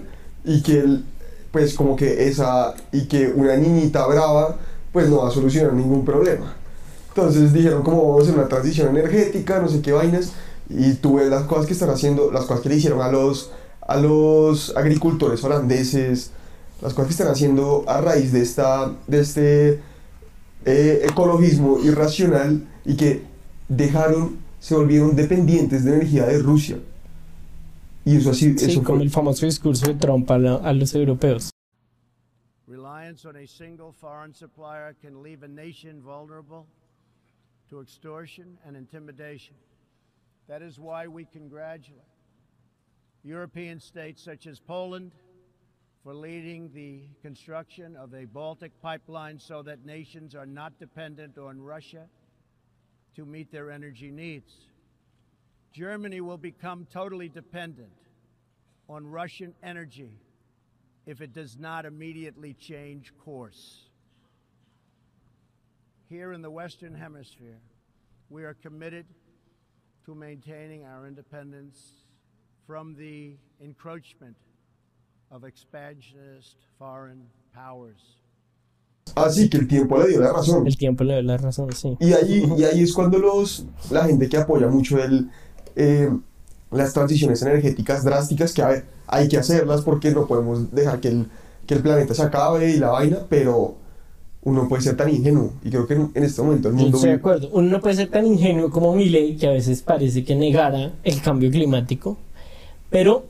y que el- pues como que esa y que una niñita brava pues no va a solucionar ningún problema. Entonces dijeron como vamos hacer una transición energética, no sé qué vainas y tú ves las cosas que están haciendo, las cosas que le hicieron a los a los agricultores holandeses, las cosas que están haciendo a raíz de esta de este eh, ecologismo irracional y que dejaron, se volvieron dependientes de energía de Rusia. Y eso así, sí, eso como fue. el famoso discurso de Trump a, la- a los europeos Reliance on a single foreign supplier can leave a nation vulnerable to extortion and intimidation. That is why we congratulate European states such as Poland for leading the construction of a Baltic pipeline so that nations are not dependent on Russia to meet their energy needs. Germany will become totally dependent on Russian energy if it does not immediately change course. Here in the Western Hemisphere, we are committed to maintaining our independence from the encroachment of expansionist foreign powers. Ah, sí, que el tiempo le dio la razón. El tiempo le dio la razón, sí. Y ahí, y ahí es cuando los, la gente que apoya mucho el, eh, las transiciones energéticas drásticas, que a ver, hay que hacerlas porque no podemos dejar que el, que el planeta se acabe y la vaina, pero uno no puede ser tan ingenuo. Y creo que en, en este momento el mundo... estoy de acuerdo. Uno no puede ser tan ingenuo como Milley, que a veces parece que negara el cambio climático, pero,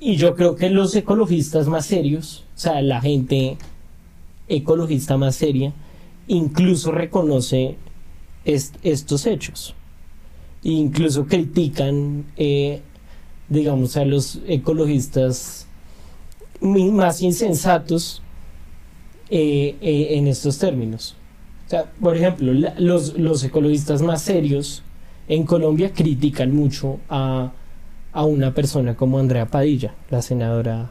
y yo creo que los ecologistas más serios, o sea, la gente ecologista más seria, incluso reconoce est- estos hechos. Incluso critican, eh, digamos, a los ecologistas más insensatos eh, eh, en estos términos. O sea, por ejemplo, los, los ecologistas más serios en Colombia critican mucho a, a una persona como Andrea Padilla, la senadora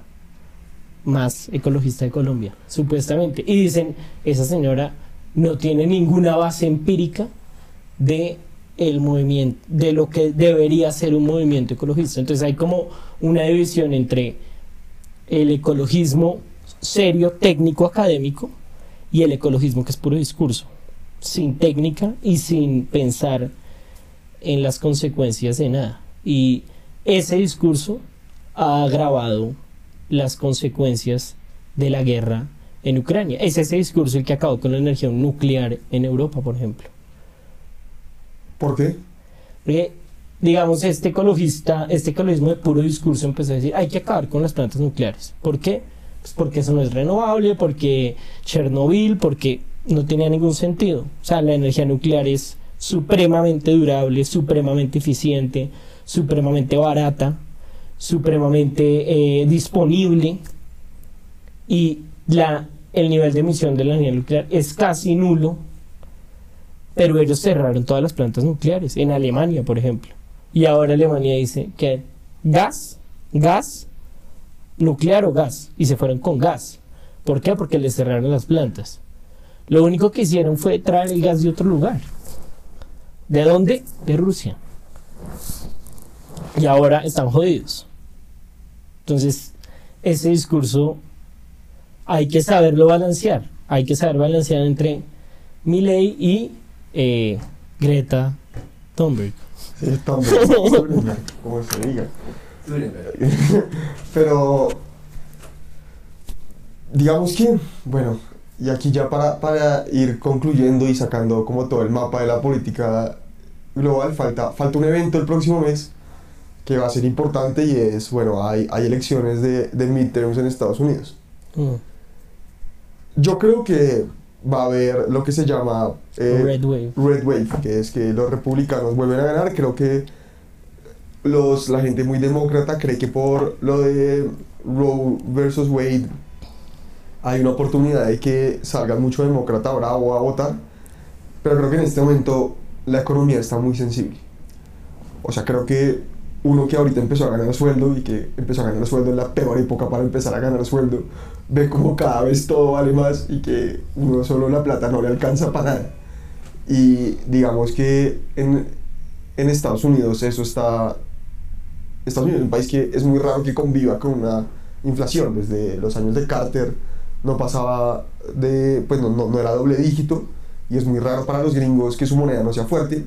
más ecologista de Colombia, supuestamente. Y dicen, esa señora no tiene ninguna base empírica de el movimiento, de lo que debería ser un movimiento ecologista. Entonces hay como una división entre el ecologismo serio, técnico, académico, y el ecologismo que es puro discurso, sin técnica y sin pensar en las consecuencias de nada. Y ese discurso ha agravado las consecuencias de la guerra en Ucrania. Es ese discurso el que acabó con la energía nuclear en Europa, por ejemplo. ¿Por qué? Porque, digamos, este ecologista, este ecologismo de puro discurso empezó a decir, hay que acabar con las plantas nucleares. ¿Por qué? Pues porque eso no es renovable, porque Chernobyl, porque no tenía ningún sentido. O sea, la energía nuclear es supremamente durable, supremamente eficiente, supremamente barata, supremamente eh, disponible y la, el nivel de emisión de la energía nuclear es casi nulo pero ellos cerraron todas las plantas nucleares, en Alemania, por ejemplo. Y ahora Alemania dice que gas, gas, nuclear o gas, y se fueron con gas. ¿Por qué? Porque les cerraron las plantas. Lo único que hicieron fue traer el gas de otro lugar. ¿De dónde? De Rusia. Y ahora están jodidos. Entonces, ese discurso hay que saberlo balancear. Hay que saber balancear entre Milley y eh, Greta Thunberg. Sí, Thunberg, como se diga. Pero, digamos que, bueno, y aquí ya para, para ir concluyendo y sacando como todo el mapa de la política global, falta, falta un evento el próximo mes que va a ser importante y es, bueno, hay, hay elecciones de, de midterms en Estados Unidos. Mm. Yo creo que va a haber lo que se llama eh, Red Wave. Red Wave, que es que los republicanos vuelven a ganar. Creo que los, la gente muy demócrata cree que por lo de Roe versus Wade hay una oportunidad de que salga mucho demócrata bravo a votar. Pero creo que en este momento la economía está muy sensible. O sea, creo que uno que ahorita empezó a ganar sueldo y que empezó a ganar sueldo en la peor época para empezar a ganar sueldo, ve como cada vez todo vale más y que uno solo la plata no le alcanza para nada. Y digamos que en, en Estados Unidos eso está... Estados Unidos es un país que es muy raro que conviva con una inflación. Desde los años de Carter no pasaba de... pues no, no, no era doble dígito y es muy raro para los gringos que su moneda no sea fuerte.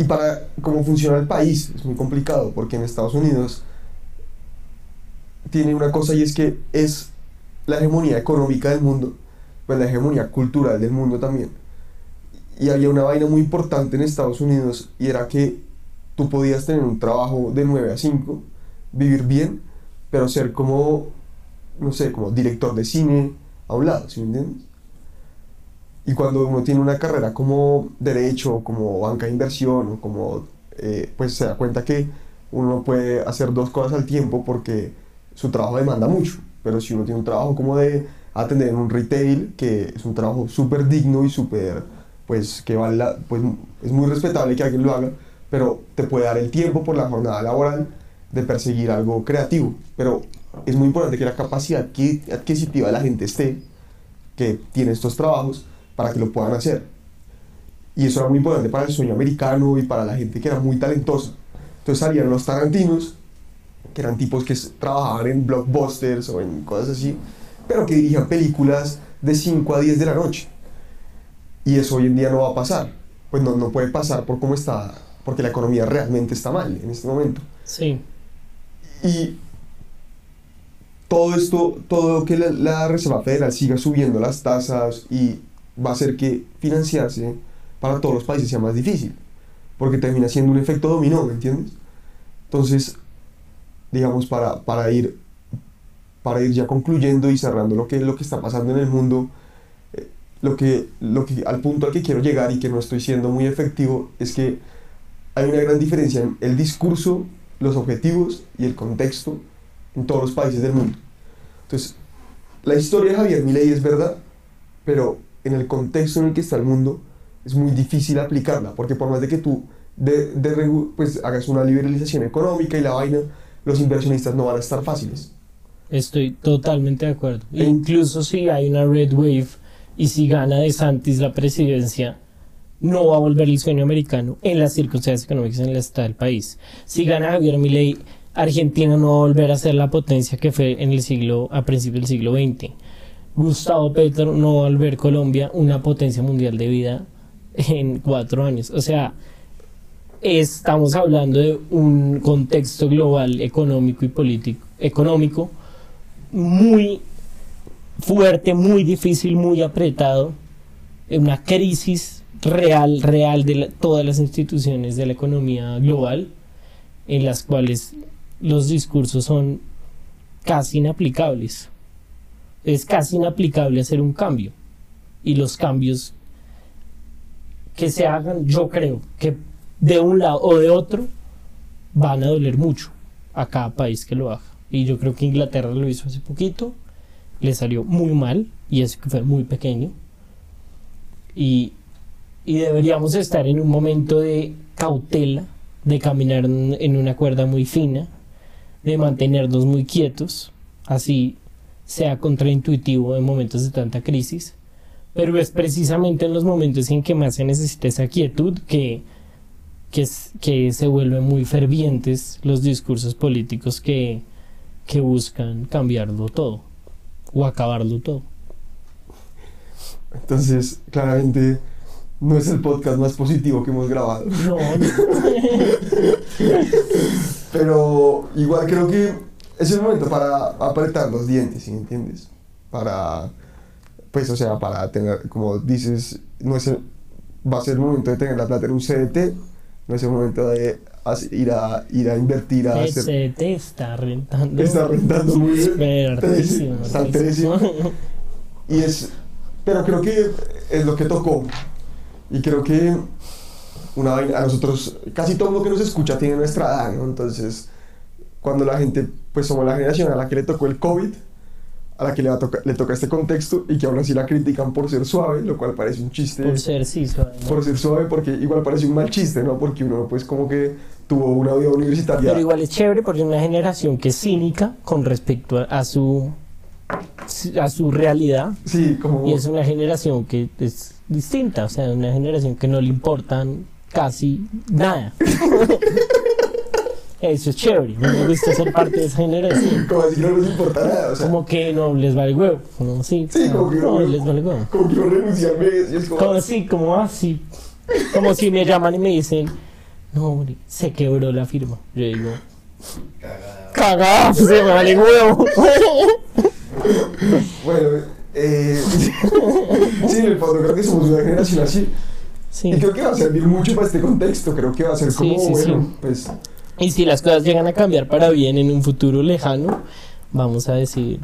Y para cómo funciona el país es muy complicado porque en Estados Unidos tiene una cosa y es que es la hegemonía económica del mundo, pues la hegemonía cultural del mundo también. Y había una vaina muy importante en Estados Unidos y era que tú podías tener un trabajo de 9 a 5, vivir bien, pero ser como, no sé, como director de cine a un lado, ¿sí me entiendes? Y cuando uno tiene una carrera como derecho, como banca de inversión, o como, eh, pues se da cuenta que uno no puede hacer dos cosas al tiempo porque su trabajo demanda mucho. Pero si uno tiene un trabajo como de atender en un retail, que es un trabajo súper digno y súper, pues que vale la- pues es muy respetable que alguien lo haga, pero te puede dar el tiempo por la jornada laboral de perseguir algo creativo. Pero es muy importante que la capacidad adqui- adquisitiva de la gente esté, que tiene estos trabajos, para que lo puedan hacer. Y eso era muy importante para el sueño americano y para la gente que era muy talentosa. Entonces salían los tarantinos, que eran tipos que trabajaban en blockbusters o en cosas así, pero que dirijan películas de 5 a 10 de la noche. Y eso hoy en día no va a pasar. Pues no, no puede pasar por cómo está, porque la economía realmente está mal en este momento. Sí. Y todo esto, todo que la, la Reserva Federal siga subiendo las tasas y va a hacer que financiarse para todos los países sea más difícil, porque termina siendo un efecto dominó, ¿me entiendes? Entonces, digamos, para, para, ir, para ir ya concluyendo y cerrando lo que, lo que está pasando en el mundo, eh, lo que, lo que, al punto al que quiero llegar y que no estoy siendo muy efectivo es que hay una gran diferencia en el discurso, los objetivos y el contexto en todos los países del mundo. Entonces, la historia de Javier Milei es verdad, pero en el contexto en el que está el mundo es muy difícil aplicarla, porque por más de que tú de, de pues, hagas una liberalización económica y la vaina, los inversionistas no van a estar fáciles. Estoy totalmente de acuerdo. Incluso si hay una red wave y si gana De Santis la presidencia, no va a volver el sueño americano en las circunstancias económicas en las que está el país. Si gana Javier Milei, Argentina no va a volver a ser la potencia que fue en el siglo a principios del siglo XX. Gustavo Petro no va a volver Colombia una potencia mundial de vida en cuatro años. O sea, estamos hablando de un contexto global económico y político, económico muy fuerte, muy difícil, muy apretado, una crisis real, real de la- todas las instituciones de la economía global, en las cuales los discursos son casi inaplicables. Es casi inaplicable hacer un cambio. Y los cambios que se hagan, yo creo que de un lado o de otro van a doler mucho a cada país que lo haga. Y yo creo que Inglaterra lo hizo hace poquito, le salió muy mal, y eso que fue muy pequeño. Y, y deberíamos estar en un momento de cautela, de caminar en una cuerda muy fina, de mantenernos muy quietos, así sea contraintuitivo en momentos de tanta crisis, pero es precisamente en los momentos en que más se necesita esa quietud que, que, que se vuelven muy fervientes los discursos políticos que, que buscan cambiarlo todo o acabarlo todo. Entonces, claramente, no es el podcast más positivo que hemos grabado. No, Pero igual creo que es el momento para apretar los dientes, ¿sí entiendes? Para, pues, o sea, para tener, como dices, no es el- va a ser el momento de tener la plata en un CDT, no es el momento de ir a, ir a invertir, a hacer... Te está rentando. Está rentando muy bien. Pero Está hartísimo. Y es, pero creo que es lo que tocó. Y creo que una vaina, a nosotros, casi todo lo que nos escucha tiene nuestra edad, ¿no? Entonces, cuando la gente, pues somos la generación a la que le tocó el COVID, a la que le, va a tocar- le toca este contexto y que aún así la critican por ser suave, lo cual parece un chiste. Por ser sí suave, ¿no? Por ser suave, porque igual parece un mal chiste, ¿no? Porque uno, pues, como que tuvo una vida universitaria. Pero igual es chévere porque es una generación que es cínica con respecto a, a su a su realidad. Sí, como... Y es una generación que es distinta, o sea, una generación que no le importan casi nada. Eso es chévere, no me gusta ser parte de esa generación. Como si no les importa nada, o sea. Como que no les vale huevo, como sí, Sí, como que no, no- les vale huevo. Como que y es como... Como así, como así. Como si me llaman y me dicen, no, hombre, se quebró la firma. Yo digo, cagada, se me vale huevo. Bueno, eh, sí, en el fondo creo que somos una generación así. Y creo que va a servir mucho para este contexto. Creo que va a ser como, Sí, sí, bueno, sí. pues Y si las cosas llegan a cambiar para bien en un futuro lejano, vamos a decir,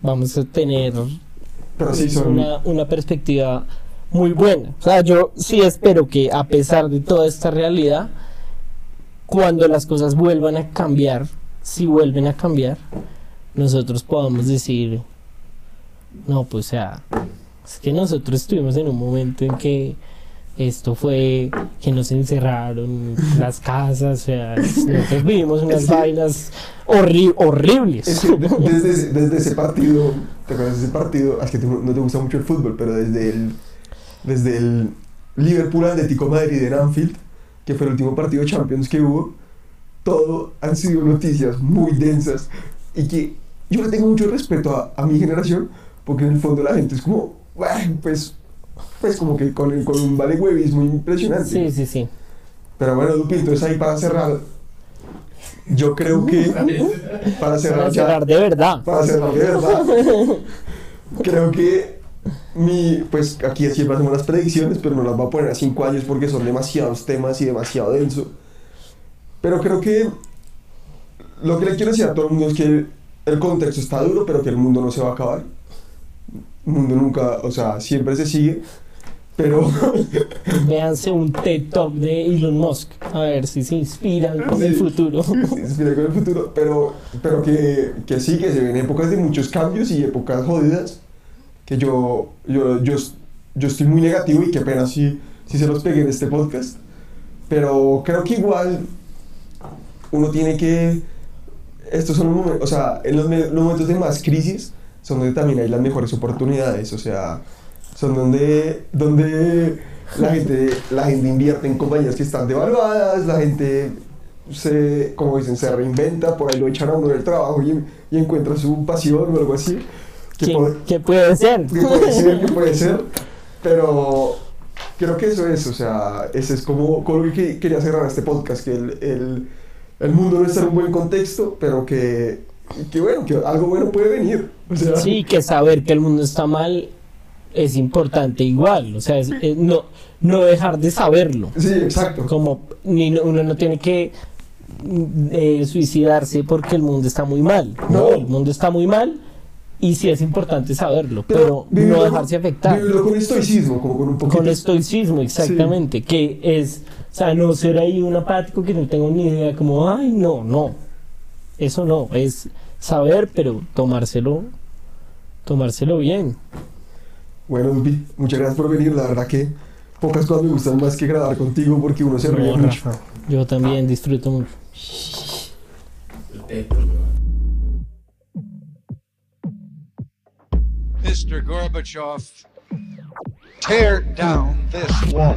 vamos a tener sí son- una, una perspectiva muy buena. O sea, yo sí espero que a pesar de toda esta realidad, cuando las cosas vuelvan a cambiar, si vuelven a cambiar, nosotros podamos decir, no, pues o sea, es que nosotros estuvimos en un momento en que esto fue que nos encerraron las casas, o sea, nosotros vivimos unas que- vainas horri- horribles. Es que de- desde, ese- desde ese partido, ¿te acuerdas de ese partido? Es que te- no te gusta mucho el fútbol, pero desde el, desde el Liverpool Atlético Madrid en Anfield, que fue el último partido de Champions que hubo, todo han sido noticias muy densas y que yo le tengo mucho respeto a, a mi generación, porque en el fondo la gente es como, bueno, pues, pues como que con, con un vale huevismo impresionante. Sí, sí, sí. Pero bueno, Dupi, entonces ahí para cerrar, yo creo que para cerrar, Para ya- cerrar de verdad. Para cerrar de verdad. creo que mi, pues aquí siempre hacemos las predicciones, pero no las voy a poner a cinco años porque son demasiados temas y demasiado denso. Pero creo que lo que le quiero decir a todo el mundo es que el contexto está duro, pero que el mundo no se va a acabar. Mundo nunca, o sea, siempre se sigue. Pero Véanse un TED Talk de Elon Musk. A ver si se inspiran con el futuro. se inspira con el futuro, pero, pero que, que sí, que se ven épocas de muchos cambios y épocas jodidas, que yo, yo, yo, yo estoy muy negativo y qué pena si, si se los pegué en este podcast, pero creo que igual uno tiene que, estos son los momentos, o sea, en los, los momentos de más crisis son donde también hay las mejores oportunidades, o sea, son donde, donde la, gente, la gente invierte en compañías que están devaluadas, la gente se, como dicen, se reinventa, por ahí lo echan a uno del trabajo y, y encuentra su pasión o algo así. Que ¿Qué, puede, qué puede ser? que puede ser, que puede ser, pero creo que eso es, o sea, ese es como, como lo que quería cerrar este podcast, que el, el, el mundo no está en un buen contexto, pero que, que bueno, que algo bueno puede venir. O sea, Sí, que saber que el mundo está mal es importante igual. O sea, es- es no, no dejar de saberlo. Sí, exacto. Como ni, uno no tiene que mm, eh, suicidarse porque el mundo está muy mal. No, el mundo está muy mal y sí es importante saberlo, pero, no vivirlo- dejarse afectar. vivirlo con estoicismo, como con un poquito. Con estoicismo, exactamente. Que es, o sea, no ser ahí un apático que no tengo ni idea, como, ay, no, no. Eso no, es saber, pero tomárselo, tomárselo bien. Bueno, Dupi, muchas gracias por venir. La verdad que pocas cosas me gustan más que grabar contigo porque uno se No, ríe mucho. Rafa, Yo también disfruto mucho. Mr. Gorbachev, tear down this wall.